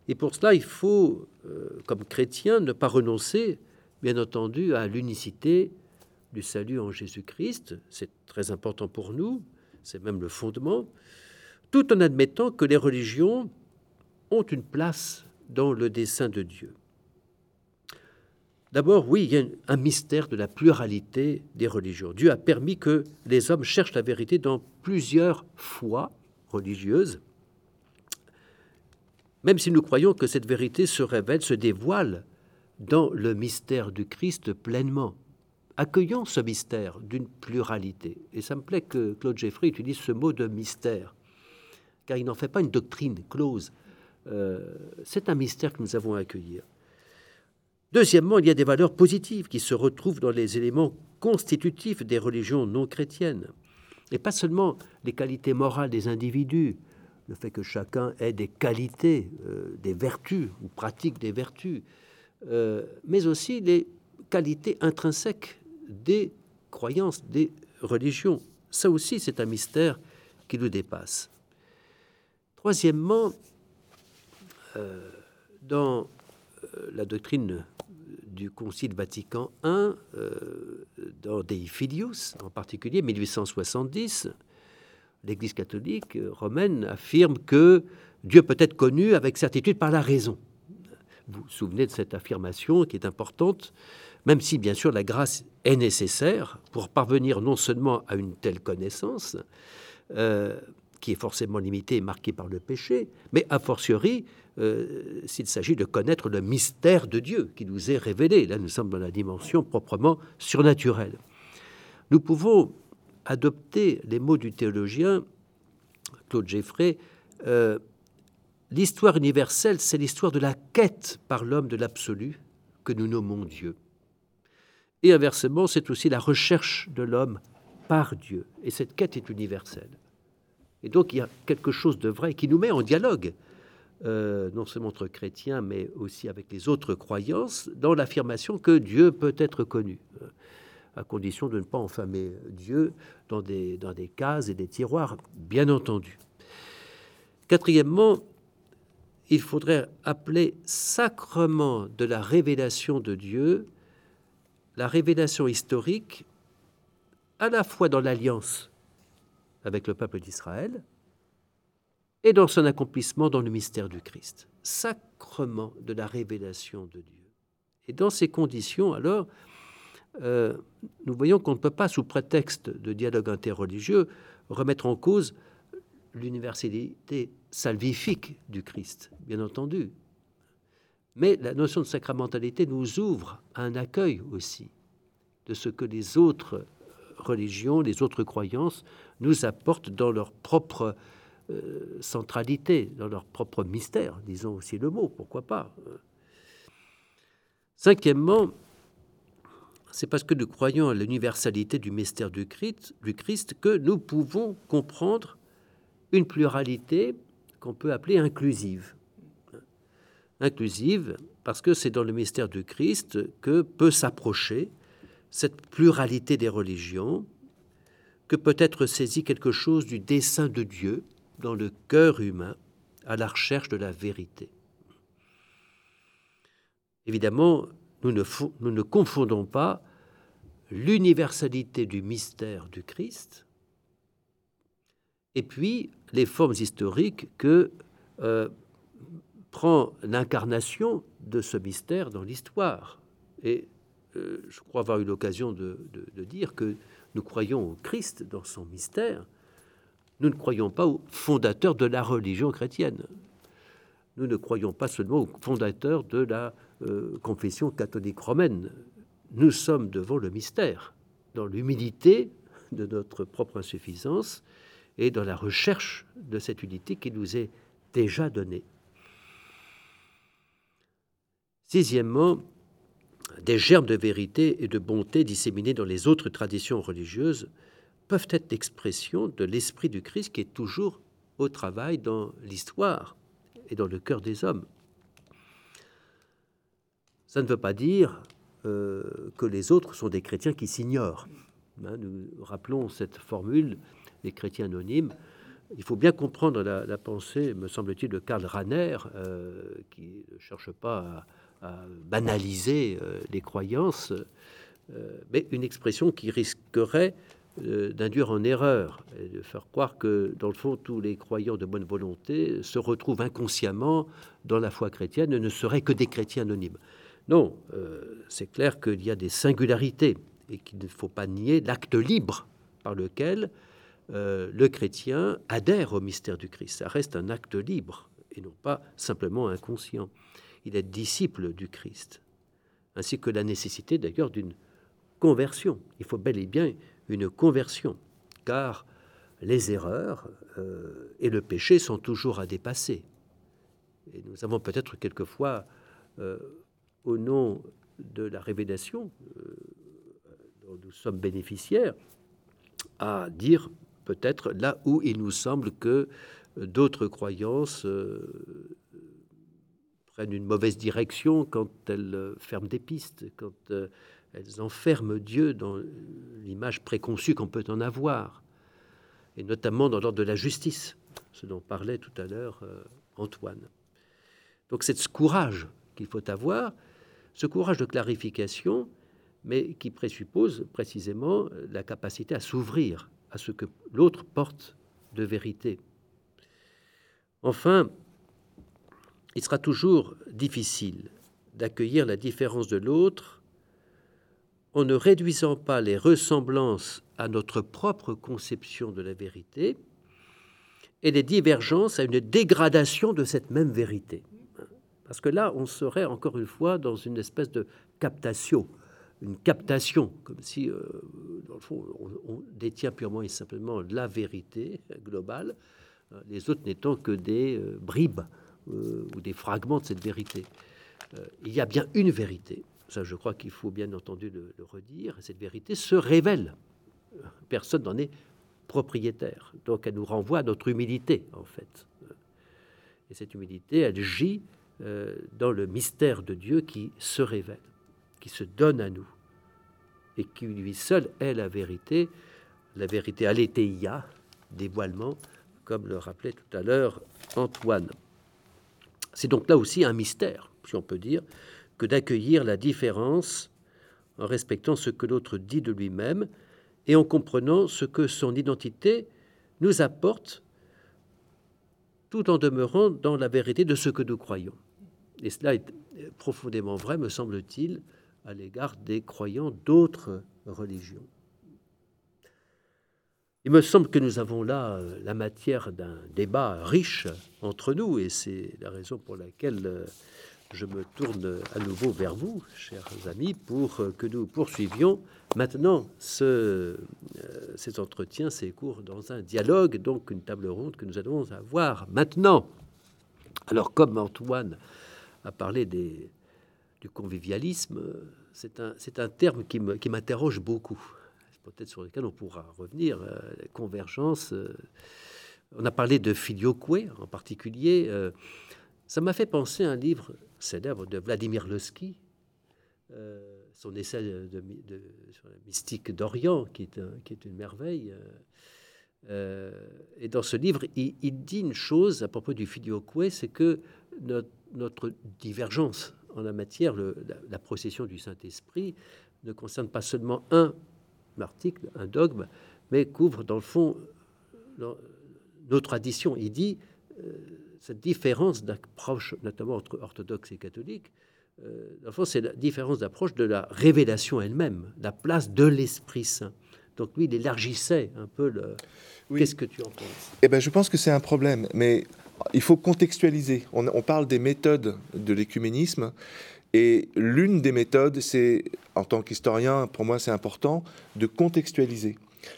Et pour cela, il faut, euh, comme chrétien, ne pas renoncer, bien entendu, à l'unicité du salut en Jésus-Christ. C'est très important pour nous, c'est même le fondement, tout en admettant que les religions ont une place dans le dessein de Dieu. D'abord, oui, il y a un mystère de la pluralité des religions. Dieu a permis que les hommes cherchent la vérité dans plusieurs foi religieuses, même si nous croyons que cette vérité se révèle, se dévoile dans le mystère du Christ pleinement. Accueillons ce mystère d'une pluralité. Et ça me plaît que Claude Jeffrey utilise ce mot de mystère, car il n'en fait pas une doctrine close, euh, c'est un mystère que nous avons à accueillir. Deuxièmement, il y a des valeurs positives qui se retrouvent dans les éléments constitutifs des religions non chrétiennes. Et pas seulement les qualités morales des individus, le fait que chacun ait des qualités, euh, des vertus, ou pratique des vertus, euh, mais aussi les qualités intrinsèques des croyances, des religions. Ça aussi, c'est un mystère qui nous dépasse. Troisièmement, dans euh, la doctrine du Concile Vatican I, euh, dans Dei Filius en particulier, 1870, l'Église catholique romaine affirme que Dieu peut être connu avec certitude par la raison. Vous vous souvenez de cette affirmation qui est importante, même si bien sûr la grâce est nécessaire pour parvenir non seulement à une telle connaissance, qui est forcément limitée et marquée par le péché, mais a fortiori euh, s'il s'agit de connaître le mystère de Dieu qui nous est révélé. Là, nous sommes dans la dimension proprement surnaturelle. Nous pouvons adopter les mots du théologien Claude Geffray. Euh, l'histoire universelle, c'est l'histoire de la quête par l'homme de l'absolu que nous nommons Dieu. Et inversement, c'est aussi la recherche de l'homme par Dieu. Et cette quête est universelle. Et donc il y a quelque chose de vrai qui nous met en dialogue euh, non seulement entre chrétiens, mais aussi avec les autres croyances, dans l'affirmation que Dieu peut être connu, euh, à condition de ne pas enfamer Dieu dans des, dans des cases et des tiroirs, bien entendu. Quatrièmement, il faudrait appeler sacrement de la révélation de Dieu la révélation historique à la fois dans l'alliance avec le peuple d'Israël, et dans son accomplissement dans le mystère du Christ. Sacrement de la révélation de Dieu. Et dans ces conditions, alors, euh, nous voyons qu'on ne peut pas, sous prétexte de dialogue interreligieux, remettre en cause l'universalité salvifique du Christ, bien entendu. Mais la notion de sacramentalité nous ouvre à un accueil aussi de ce que les autres religions, les autres croyances nous apportent dans leur propre euh, centralité, dans leur propre mystère, disons aussi le mot, pourquoi pas. Cinquièmement, c'est parce que nous croyons à l'universalité du mystère du Christ, du Christ que nous pouvons comprendre une pluralité qu'on peut appeler inclusive. Inclusive parce que c'est dans le mystère du Christ que peut s'approcher cette pluralité des religions, que peut être saisi quelque chose du dessein de Dieu dans le cœur humain à la recherche de la vérité. Évidemment, nous ne, confondons pas l'universalité du mystère du Christ et puis les formes historiques que euh, prend l'incarnation de ce mystère dans l'histoire. Et euh, je crois avoir eu l'occasion de, dire que nous croyons au Christ dans son mystère. Nous ne croyons pas au fondateur de la religion chrétienne. Nous ne croyons pas seulement au fondateur de la euh, confession catholique romaine. Nous sommes devant le mystère, dans l'humilité de notre propre insuffisance et dans la recherche de cette unité qui nous est déjà donnée. Sixièmement, des germes de vérité et de bonté disséminés dans les autres traditions religieuses peuvent être l'expression de l'esprit du Christ qui est toujours au travail dans l'histoire et dans le cœur des hommes. Ça ne veut pas dire euh, que les autres sont des chrétiens qui s'ignorent. Hein, nous rappelons cette formule des chrétiens anonymes. Il faut bien comprendre la, pensée, me semble-t-il, de Karl Rahner, euh, qui ne cherche pas à banaliser euh, les croyances, mais une expression qui risquerait d'induire en erreur et de faire croire que, dans le fond, tous les croyants de bonne volonté se retrouvent inconsciemment dans la foi chrétienne et ne seraient que des chrétiens anonymes. Non, c'est clair qu'il y a des singularités et qu'il ne faut pas nier l'acte libre par lequel le chrétien adhère au mystère du Christ. Ça reste un acte libre et non pas simplement inconscient il est disciple du Christ, ainsi que la nécessité d'ailleurs d'une conversion. Il faut bel et bien une conversion, car les erreurs euh, et le péché sont toujours à dépasser. Et nous avons peut-être quelquefois, euh, au nom de la révélation euh, dont nous sommes bénéficiaires, à dire peut-être là où il nous semble que d'autres croyances prennent une mauvaise direction, quand elles ferment des pistes, quand elles enferment Dieu dans l'image préconçue qu'on peut en avoir, et notamment dans l'ordre de la justice, ce dont parlait tout à l'heure euh, Antoine. Donc c'est ce courage qu'il faut avoir, ce courage de clarification, mais qui présuppose précisément la capacité à s'ouvrir à ce que l'autre porte de vérité. Enfin, il sera toujours difficile d'accueillir la différence de l'autre en ne réduisant pas les ressemblances à notre propre conception de la vérité et les divergences à une dégradation de cette même vérité. Parce que là, on serait encore une fois dans une espèce de captation, une captation, comme si, euh, dans le fond, on, détient purement et simplement la vérité globale, les autres n'étant que des euh, bribes euh, ou des fragments de cette vérité. Euh, il y a bien une vérité, ça je crois qu'il faut bien entendu le, redire, et cette vérité se révèle. Personne n'en est propriétaire. Donc elle nous renvoie à notre humilité, en fait. Et cette humilité, elle gît euh, dans le mystère de Dieu qui se révèle, qui se donne à nous, et qui lui seul est la vérité, la vérité aletheia, dévoilement, comme le rappelait tout à l'heure Antoine. C'est donc là aussi un mystère, si on peut dire, que d'accueillir la différence en respectant ce que l'autre dit de lui-même et en comprenant ce que son identité nous apporte tout en demeurant dans la vérité de ce que nous croyons. Et cela est profondément vrai, me semble-t-il, à l'égard des croyants d'autres religions. Il me semble que nous avons là euh, la matière d'un débat riche entre nous, et c'est la raison pour laquelle euh, je me tourne à nouveau vers vous, chers amis, pour que nous poursuivions maintenant ce, euh, cet entretien, ces cours dans un dialogue, donc une table ronde que nous allons avoir maintenant. Alors, comme Antoine a parlé des, du convivialisme, c'est un, terme qui m'interroge beaucoup, peut-être sur lequel on pourra revenir, euh, convergence. Euh, on a parlé de filioque en particulier. Euh, ça m'a fait penser à un livre célèbre de Vladimir Losky, son essai sur la mystique d'Orient, qui, est une merveille. et dans ce livre, il, dit une chose à propos du filioque, c'est que notre, divergence en la matière, la, procession du Saint-Esprit, ne concerne pas seulement un article, un dogme, mais couvre dans le fond nos traditions. Il dit euh, cette différence d'approche, notamment entre orthodoxes et catholiques, euh, c'est la différence d'approche de la révélation elle-même, la place de l'Esprit Saint. Donc lui, il élargissait un peu le. Qu'est-ce que tu en penses? Eh ben, je pense que c'est un problème, mais il faut contextualiser. On, on parle des méthodes de l'écuménisme. Et l'une des méthodes, c'est, en tant qu'historien, pour moi c'est important, de contextualiser.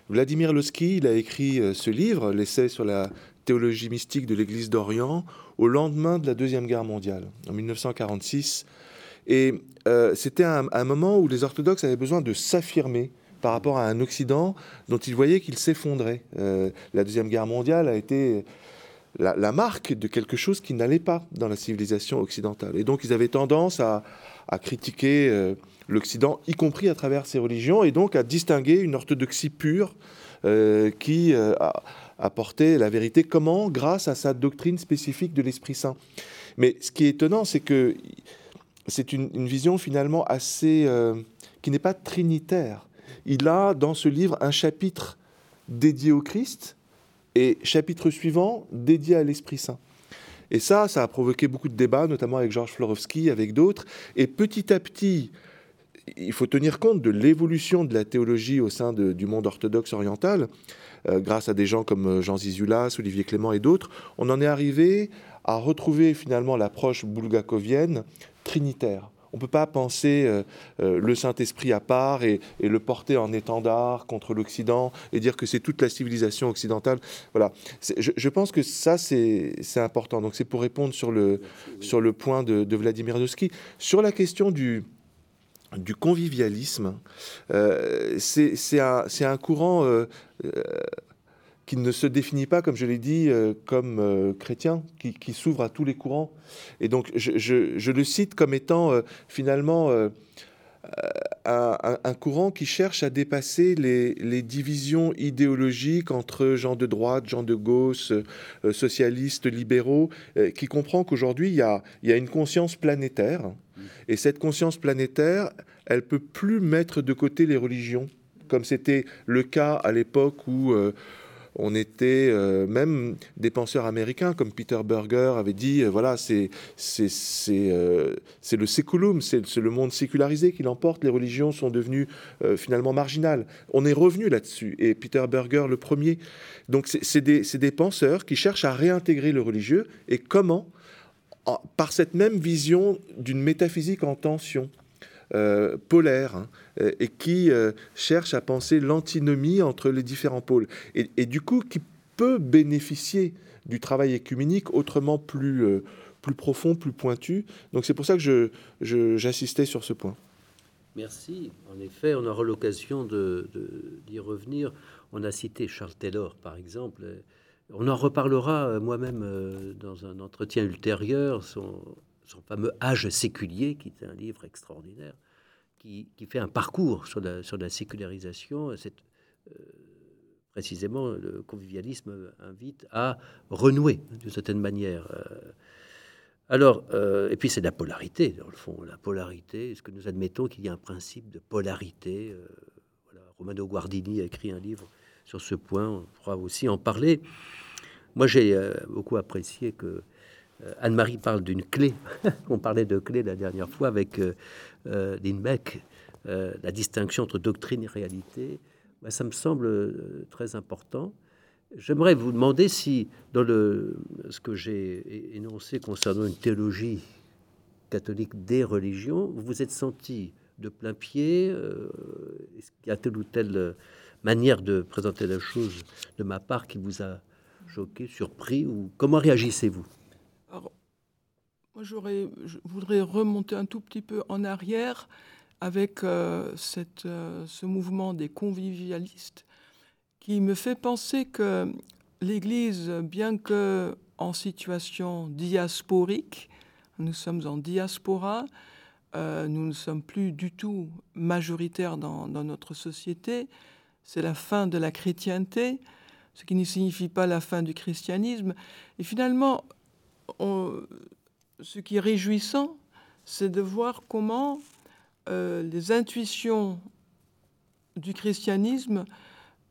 Vladimir Losky, il a écrit euh, ce livre, l'essai sur la théologie mystique de l'Église d'Orient, au lendemain de la Deuxième Guerre mondiale, en 1946. Et euh, c'était un, moment où les orthodoxes avaient besoin de s'affirmer par rapport à un Occident dont ils voyaient qu'il s'effondrait. Euh, la Deuxième Guerre mondiale a été la, marque de quelque chose qui n'allait pas dans la civilisation occidentale. Et donc ils avaient tendance à, critiquer euh, l'Occident, y compris à travers ses religions, et donc à distinguer une orthodoxie pure qui euh, apportait la vérité. Comment Grâce à sa doctrine spécifique de l'Esprit Saint. Mais ce qui est étonnant, c'est que c'est une, vision finalement assez... qui n'est pas trinitaire. Il a dans ce livre un chapitre dédié au Christ, et chapitre suivant dédié à l'Esprit Saint. Et ça, ça a provoqué beaucoup de débats, notamment avec Georges Florovski, avec d'autres. Et petit à petit, il faut tenir compte de l'évolution de la théologie au sein du monde orthodoxe oriental, euh, grâce à des gens comme euh, Jean Zizulas, Olivier Clément et d'autres. On en est arrivé à retrouver finalement l'approche bulgakovienne trinitaire. On ne peut pas penser euh, le Saint-Esprit à part et, le porter en étendard contre l'Occident et dire que c'est toute la civilisation occidentale. Voilà. Je, pense que ça, c'est important. Donc c'est pour répondre sur le, sur le point de, Vladimir Dosky. Sur la question du, du convivialisme, euh, c'est un, courant qui ne se définit pas, comme je l'ai dit, euh, comme euh, chrétien, qui, s'ouvre à tous les courants. Et donc, je, le cite comme étant euh, un, courant qui cherche à dépasser les, divisions idéologiques entre gens de droite, gens de gauche, socialistes, libéraux, qui comprend qu'aujourd'hui, il, y a, y a une conscience planétaire. Et cette conscience planétaire, elle peut plus mettre de côté les religions, comme c'était le cas à l'époque où on était euh, même des penseurs américains comme Peter Berger avait dit euh, voilà c'est c'est euh, c'est le séculum c'est le monde sécularisé qui l'emporte. Les religions sont devenues finalement marginales. On est revenu là-dessus. Et Peter Berger le premier. Donc c'est des, des penseurs qui cherchent à réintégrer le religieux. Et comment? Par cette même vision d'une métaphysique en tension euh, polaire hein, euh, et qui euh, cherche à penser l'antinomie entre les différents pôles. Et, du coup, qui peut bénéficier du travail écuménique autrement plus, plus profond, plus pointu. Donc c'est pour ça que j'assistais je, j'assistais sur ce point. Merci. En effet, on aura l'occasion d'y de, revenir. On a cité Charles Taylor, par exemple. On en reparlera moi-même dans un entretien ultérieur. Son fameux Âge séculier, qui est un livre extraordinaire, qui, fait un parcours sur la, sur la sécularisation. C'est, euh, précisément, le convivialisme invite à renouer d'une certaine manière. Euh. alors, euh, et puis c'est la polarité, dans le fond, la polarité. Est-ce que nous admettons qu'il y a un principe de polarité. Romano Guardini a écrit un livre sur ce point, on pourra aussi en parler. Moi, j'ai beaucoup apprécié que Anne-Marie parle d'une clé. On parlait de clé la dernière fois avec euh, euh euh, la distinction entre doctrine et réalité. Ça me semble très important. J'aimerais vous demander si, dans le, ce que j'ai énoncé concernant une théologie catholique des religions. Vous vous êtes senti de plein pied Est-ce qu'il y a telle ou telle manière de présenter la chose de ma part qui vous a choqué, surpris ou comment réagissez-vous? Moi, j'aurais, je voudrais remonter un tout petit peu en arrière avec cette, ce mouvement des convivialistes qui me fait penser que l'Église, bien que en situation diasporique, nous sommes en diaspora, euh, nous ne sommes plus du tout majoritaires dans, notre société, c'est la fin de la chrétienté, ce qui ne signifie pas la fin du christianisme. Et finalement, ce qui est réjouissant, c'est de voir comment euh, les intuitions du christianisme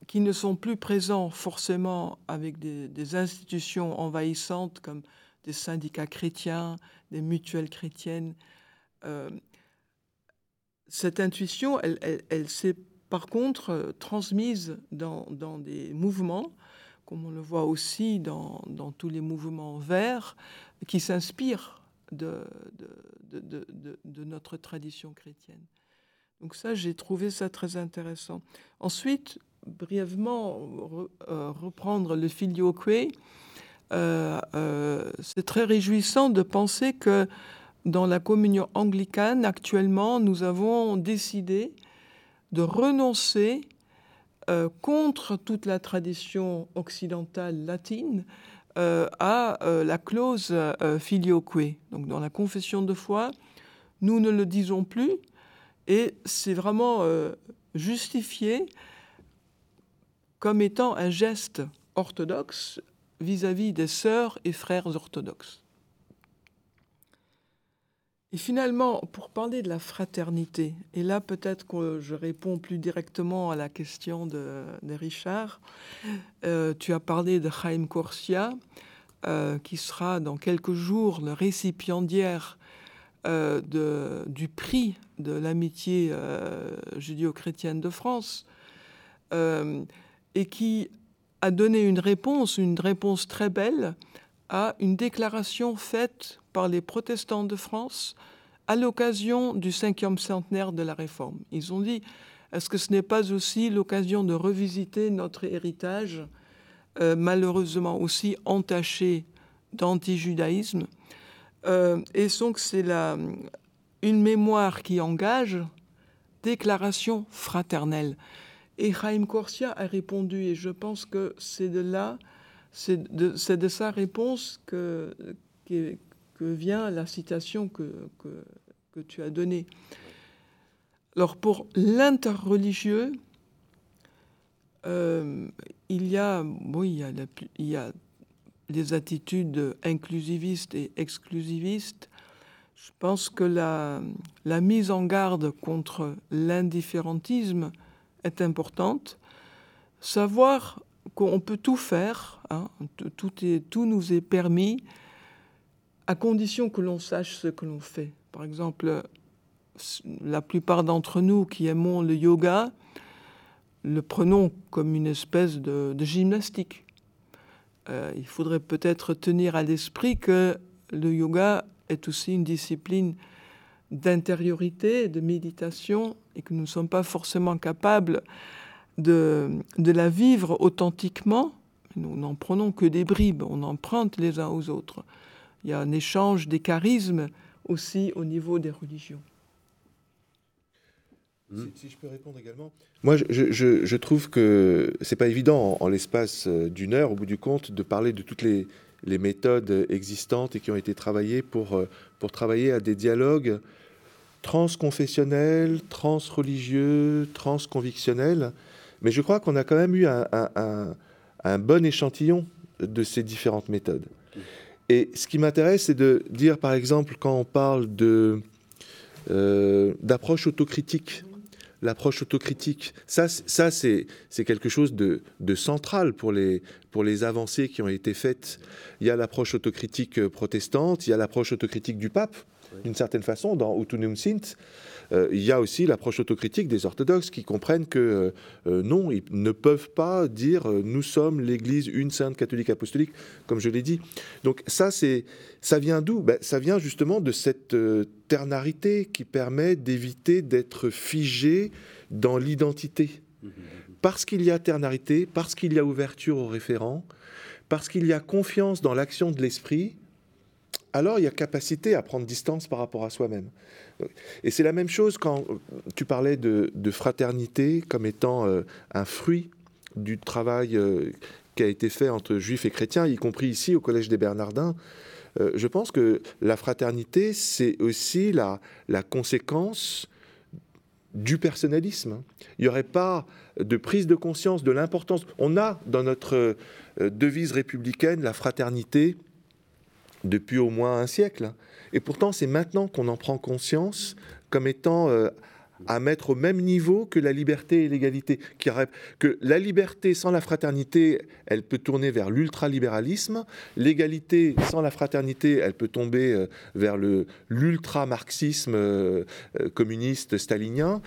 qui ne sont plus présents forcément avec des, institutions envahissantes comme des syndicats chrétiens, des mutuelles chrétiennes. Euh, cette intuition, elle, s'est par contre transmise dans, des mouvements, comme on le voit aussi dans, tous les mouvements verts, qui s'inspirent de, de, notre tradition chrétienne. Donc ça, j'ai trouvé ça très intéressant. Ensuite, brièvement euh, reprendre le filioque, euh, euh, c'est très réjouissant de penser que dans la communion anglicane, actuellement, nous avons décidé de renoncer contre toute la tradition occidentale latine à la clause filioque. Donc dans la confession de foi, nous ne le disons plus et c'est vraiment justifié comme étant un geste orthodoxe vis-à-vis des sœurs et frères orthodoxes. Et finalement, pour parler de la fraternité, et là peut-être que je réponds plus directement à la question de, Richard, euh, tu as parlé de Chaim Corsia, euh, qui sera dans quelques jours le récipiendaire euh, du prix de l'amitié judéo-chrétienne de France et qui a donné une réponse, une réponse très belle, à une déclaration faite par les protestants de France à l'occasion du cinquième centenaire de la Réforme. Ils ont dit, est-ce que ce n'est pas aussi l'occasion de revisiter notre héritage, euh, malheureusement aussi entaché d'antijudaïsme? Euh, Et donc c'est une mémoire qui engage déclaration fraternelle. Et Chaim Corsia a répondu, et je pense que c'est de là, c'est de, de, sa réponse que, vient la citation que, tu as donnée. Alors pour l'interreligieux, euh, il, y a, a il y a les attitudes inclusivistes et exclusivistes. Je pense que la, la mise en garde contre l'indifférentisme est importante. Savoir qu'on peut tout faire, hein, tout, tout nous est permis, à condition que l'on sache ce que l'on fait. Par exemple, la plupart d'entre nous qui aimons le yoga, le prenons comme une espèce de, gymnastique. Euh, il faudrait peut-être tenir à l'esprit que le yoga est aussi une discipline d'intériorité, de méditation, et que nous ne sommes pas forcément capables de, de la vivre authentiquement, nous n'en prenons que des bribes, on emprunte les uns aux autres. Il y a un échange des charismes aussi au niveau des religions. Si, je peux répondre également. Moi, je, je, je trouve que c'est pas évident en, l'espace euh, d'une heure, au bout du compte, de parler de toutes les, les, méthodes existantes et qui ont été travaillées pour, euh, pour travailler à des dialogues transconfessionnel, transreligieux, transconvictionnel. Mais je crois qu'on a quand même eu un, bon échantillon de ces différentes méthodes. Et ce qui m'intéresse, c'est de dire, par exemple, quand on parle de euh, d'approche autocritique, l'approche autocritique, ça, ça c'est quelque chose de, de, central pour les, pour les avancées qui ont été faites. Il y a l'approche autocritique protestante, il y a l'approche autocritique du pape, d'une certaine façon, dans Utunum Sint, il y a aussi l'approche autocritique des orthodoxes qui comprennent que euh, non, ils ne peuvent pas dire nous sommes l'Église une sainte catholique apostolique, comme je l'ai dit. Donc ça, c'est, ça vient d'où? Ben, Ça vient justement de cette ternarité qui permet d'éviter d'être figé dans l'identité. Parce qu'il y a ternarité, parce qu'il y a ouverture aux référents, parce qu'il y a confiance dans l'action de l'esprit, alors il y a capacité à prendre distance par rapport à soi-même. Et c'est la même chose quand tu parlais de, fraternité comme étant euh, un fruit du travail euh, qui a été fait entre juifs et chrétiens, y compris ici au Collège des Bernardins. Euh, je pense que la fraternité, c'est aussi la, la conséquence du personnalisme. Il n'y aurait pas de prise de conscience de l'importance. On a dans notre devise républicaine la fraternité depuis au moins un siècle. Et pourtant, c'est maintenant qu'on en prend conscience comme étant euh, à mettre au même niveau que la liberté et l'égalité. Que la liberté sans la fraternité, elle peut tourner vers l'ultralibéralisme. L'égalité sans la fraternité, elle peut tomber euh, vers l'ultra-marxisme euh, communiste stalinien.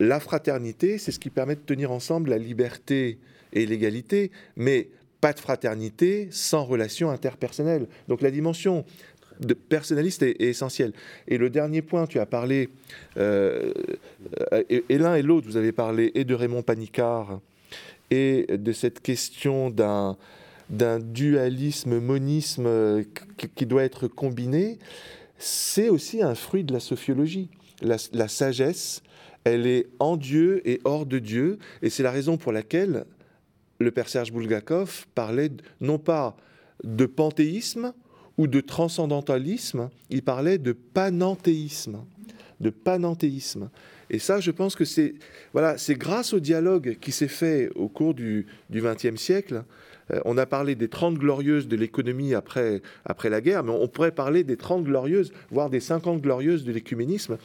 La fraternité, c'est ce qui permet de tenir ensemble la liberté et l'égalité. Mais pas de fraternité sans relation interpersonnelle. Donc la dimension de personnaliste est, essentielle. Et le dernier point, tu as parlé, euh, et, l'un et l'autre, vous avez parlé et de Raymond Panicard et de cette question d'un dualisme, monisme qui, doit être combiné, c'est aussi un fruit de la sophiologie. La, la sagesse, elle est en Dieu et hors de Dieu, et c'est la raison pour laquelle le père Serge Bulgakov parlait non pas de panthéisme ou de transcendantalisme, il parlait de panenthéisme, de panenthéisme. Et ça, je pense que c'est voilà, c'est grâce au dialogue qui s'est fait au cours du XXe siècle. Euh, on a parlé des 30 glorieuses de l'économie après, après la guerre, mais on pourrait parler des 30 glorieuses, voire des 50 glorieuses de l'écuménisme,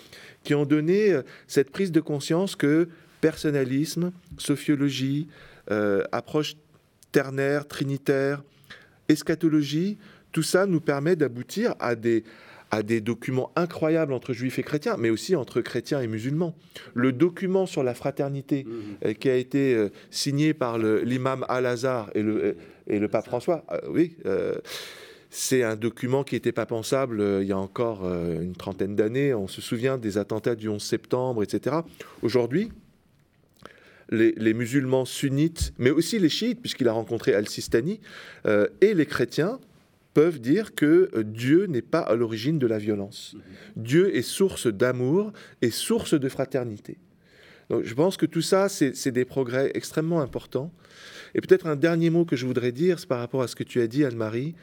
qui ont donné euh, cette prise de conscience que personnalisme, sophiologie, euh, approche ternaire, trinitaire, eschatologie, tout ça nous permet d'aboutir à des, à des documents incroyables entre juifs et chrétiens, mais aussi entre chrétiens et musulmans. Le document sur la fraternité mmh. euh, qui a été euh, signé par l'imam Al-Azhar et le, et le pape François, oui, c'est un document qui n'était pas pensable il y a encore une trentaine d'années. On se souvient des attentats du 11 septembre, etc. Aujourd'hui, les, musulmans sunnites, mais aussi les chiites, puisqu'il a rencontré Al-Sistani, euh, et les chrétiens peuvent dire que euh, Dieu n'est pas à l'origine de la violence. Dieu est source d'amour et source de fraternité. Donc, je pense que tout ça, c'est des progrès extrêmement importants. Et peut-être un dernier mot que je voudrais dire, c'est par rapport à ce que tu as dit, Anne-Marie.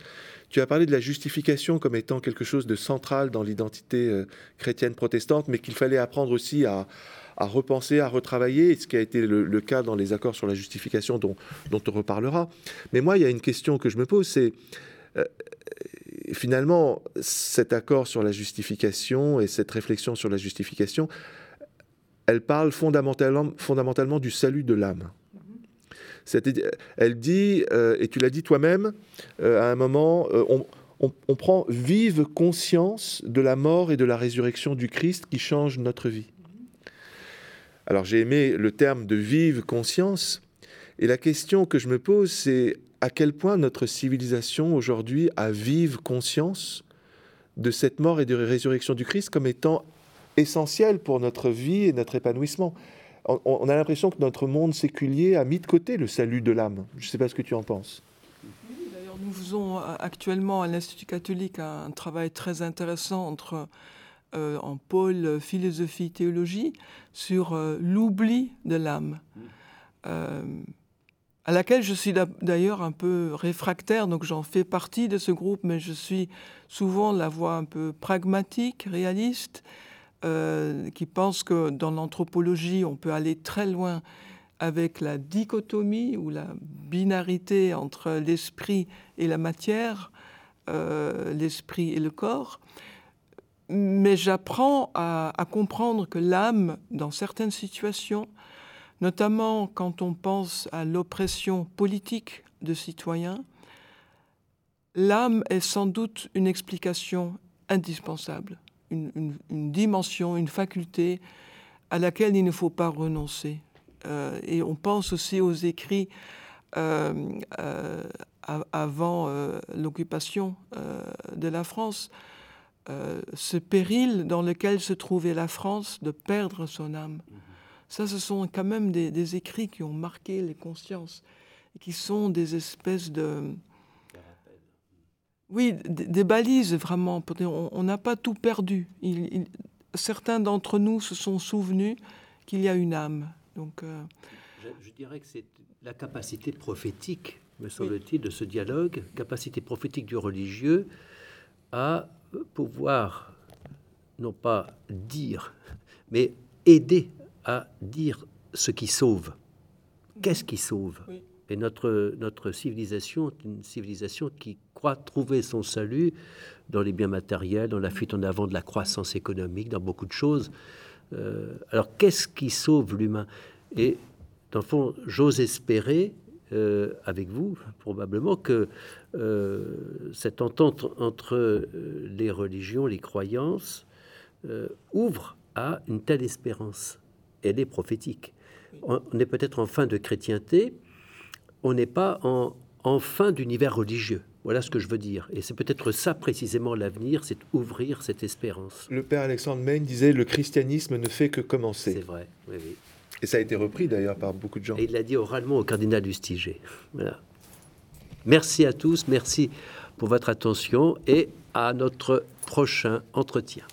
Tu as parlé de la justification comme étant quelque chose de central dans l'identité euh, chrétienne protestante, mais qu'il fallait apprendre aussi à, à repenser, à retravailler, ce qui a été le, cas dans les accords sur la justification dont, dont, on reparlera. Mais moi, il y a une question que je me pose, c'est euh, finalement cet accord sur la justification et cette réflexion sur la justification, elle parle fondamentalement, fondamentalement du salut de l'âme. Elle dit, euh, et tu l'as dit toi-même, euh, à un moment, on, on, prend vive conscience de la mort et de la résurrection du Christ qui change notre vie. Alors j'ai aimé le terme de vive conscience, et la question que je me pose, c'est à quel point notre civilisation aujourd'hui a vive conscience de cette mort et de résurrection du Christ comme étant essentielle pour notre vie et notre épanouissement. On, a l'impression que notre monde séculier a mis de côté le salut de l'âme. Je ne sais pas ce que tu en penses. D'ailleurs, nous faisons actuellement à l'Institut catholique un travail très intéressant entre euh, en pôle philosophie-théologie sur euh, l'oubli de l'âme, euh, à laquelle je suis d'ailleurs un peu réfractaire, donc j'en fais partie de ce groupe, mais je suis souvent la voix un peu pragmatique, réaliste, qui pense que dans l'anthropologie, on peut aller très loin avec la dichotomie ou la binarité entre l'esprit et la matière, l'esprit et le corps mais j'apprends à, comprendre que l'âme, dans certaines situations, notamment quand on pense à l'oppression politique de citoyens, l'âme est sans doute une explication indispensable. une, dimension, une faculté à laquelle il ne faut pas renoncer. Euh, et on pense aussi aux écrits euh, euh, avant l'occupation de la France. Ce péril dans lequel se trouvait la France de perdre son âme. Mm-hmm. Ça, ce sont quand même des, écrits qui ont marqué les consciences, qui sont des espèces de... Oui, des, balises vraiment. On n'a pas tout perdu. certains d'entre nous se sont souvenus qu'il y a une âme. Donc, je, dirais que c'est la capacité prophétique, me semble-t-il, de ce dialogue, capacité prophétique du religieux à pouvoir, non pas dire, mais aider à dire ce qui sauve. Qu'est-ce qui sauve? Et notre, notre civilisation est une civilisation qui croit trouver son salut dans les biens matériels, dans la fuite en avant de la croissance économique, dans beaucoup de choses. Euh, alors qu'est-ce qui sauve l'humain? Et dans le fond, j'ose espérer, euh, avec vous, probablement, que cette entente entre les religions, les croyances, ouvre à une telle espérance elle est prophétique. On est peut-être en fin de chrétienté, on n'est pas en, fin d'univers religieux. Voilà ce que je veux dire. Et c'est peut-être ça précisément l'avenir, c'est ouvrir cette espérance. Le père Alexandre Maine disait le christianisme ne fait que commencer. C'est vrai, oui, oui. Et ça a été repris d'ailleurs par beaucoup de gens. Et il l'a dit oralement au cardinal Lustiger. Voilà. Merci à tous, merci pour votre attention et à notre prochain entretien.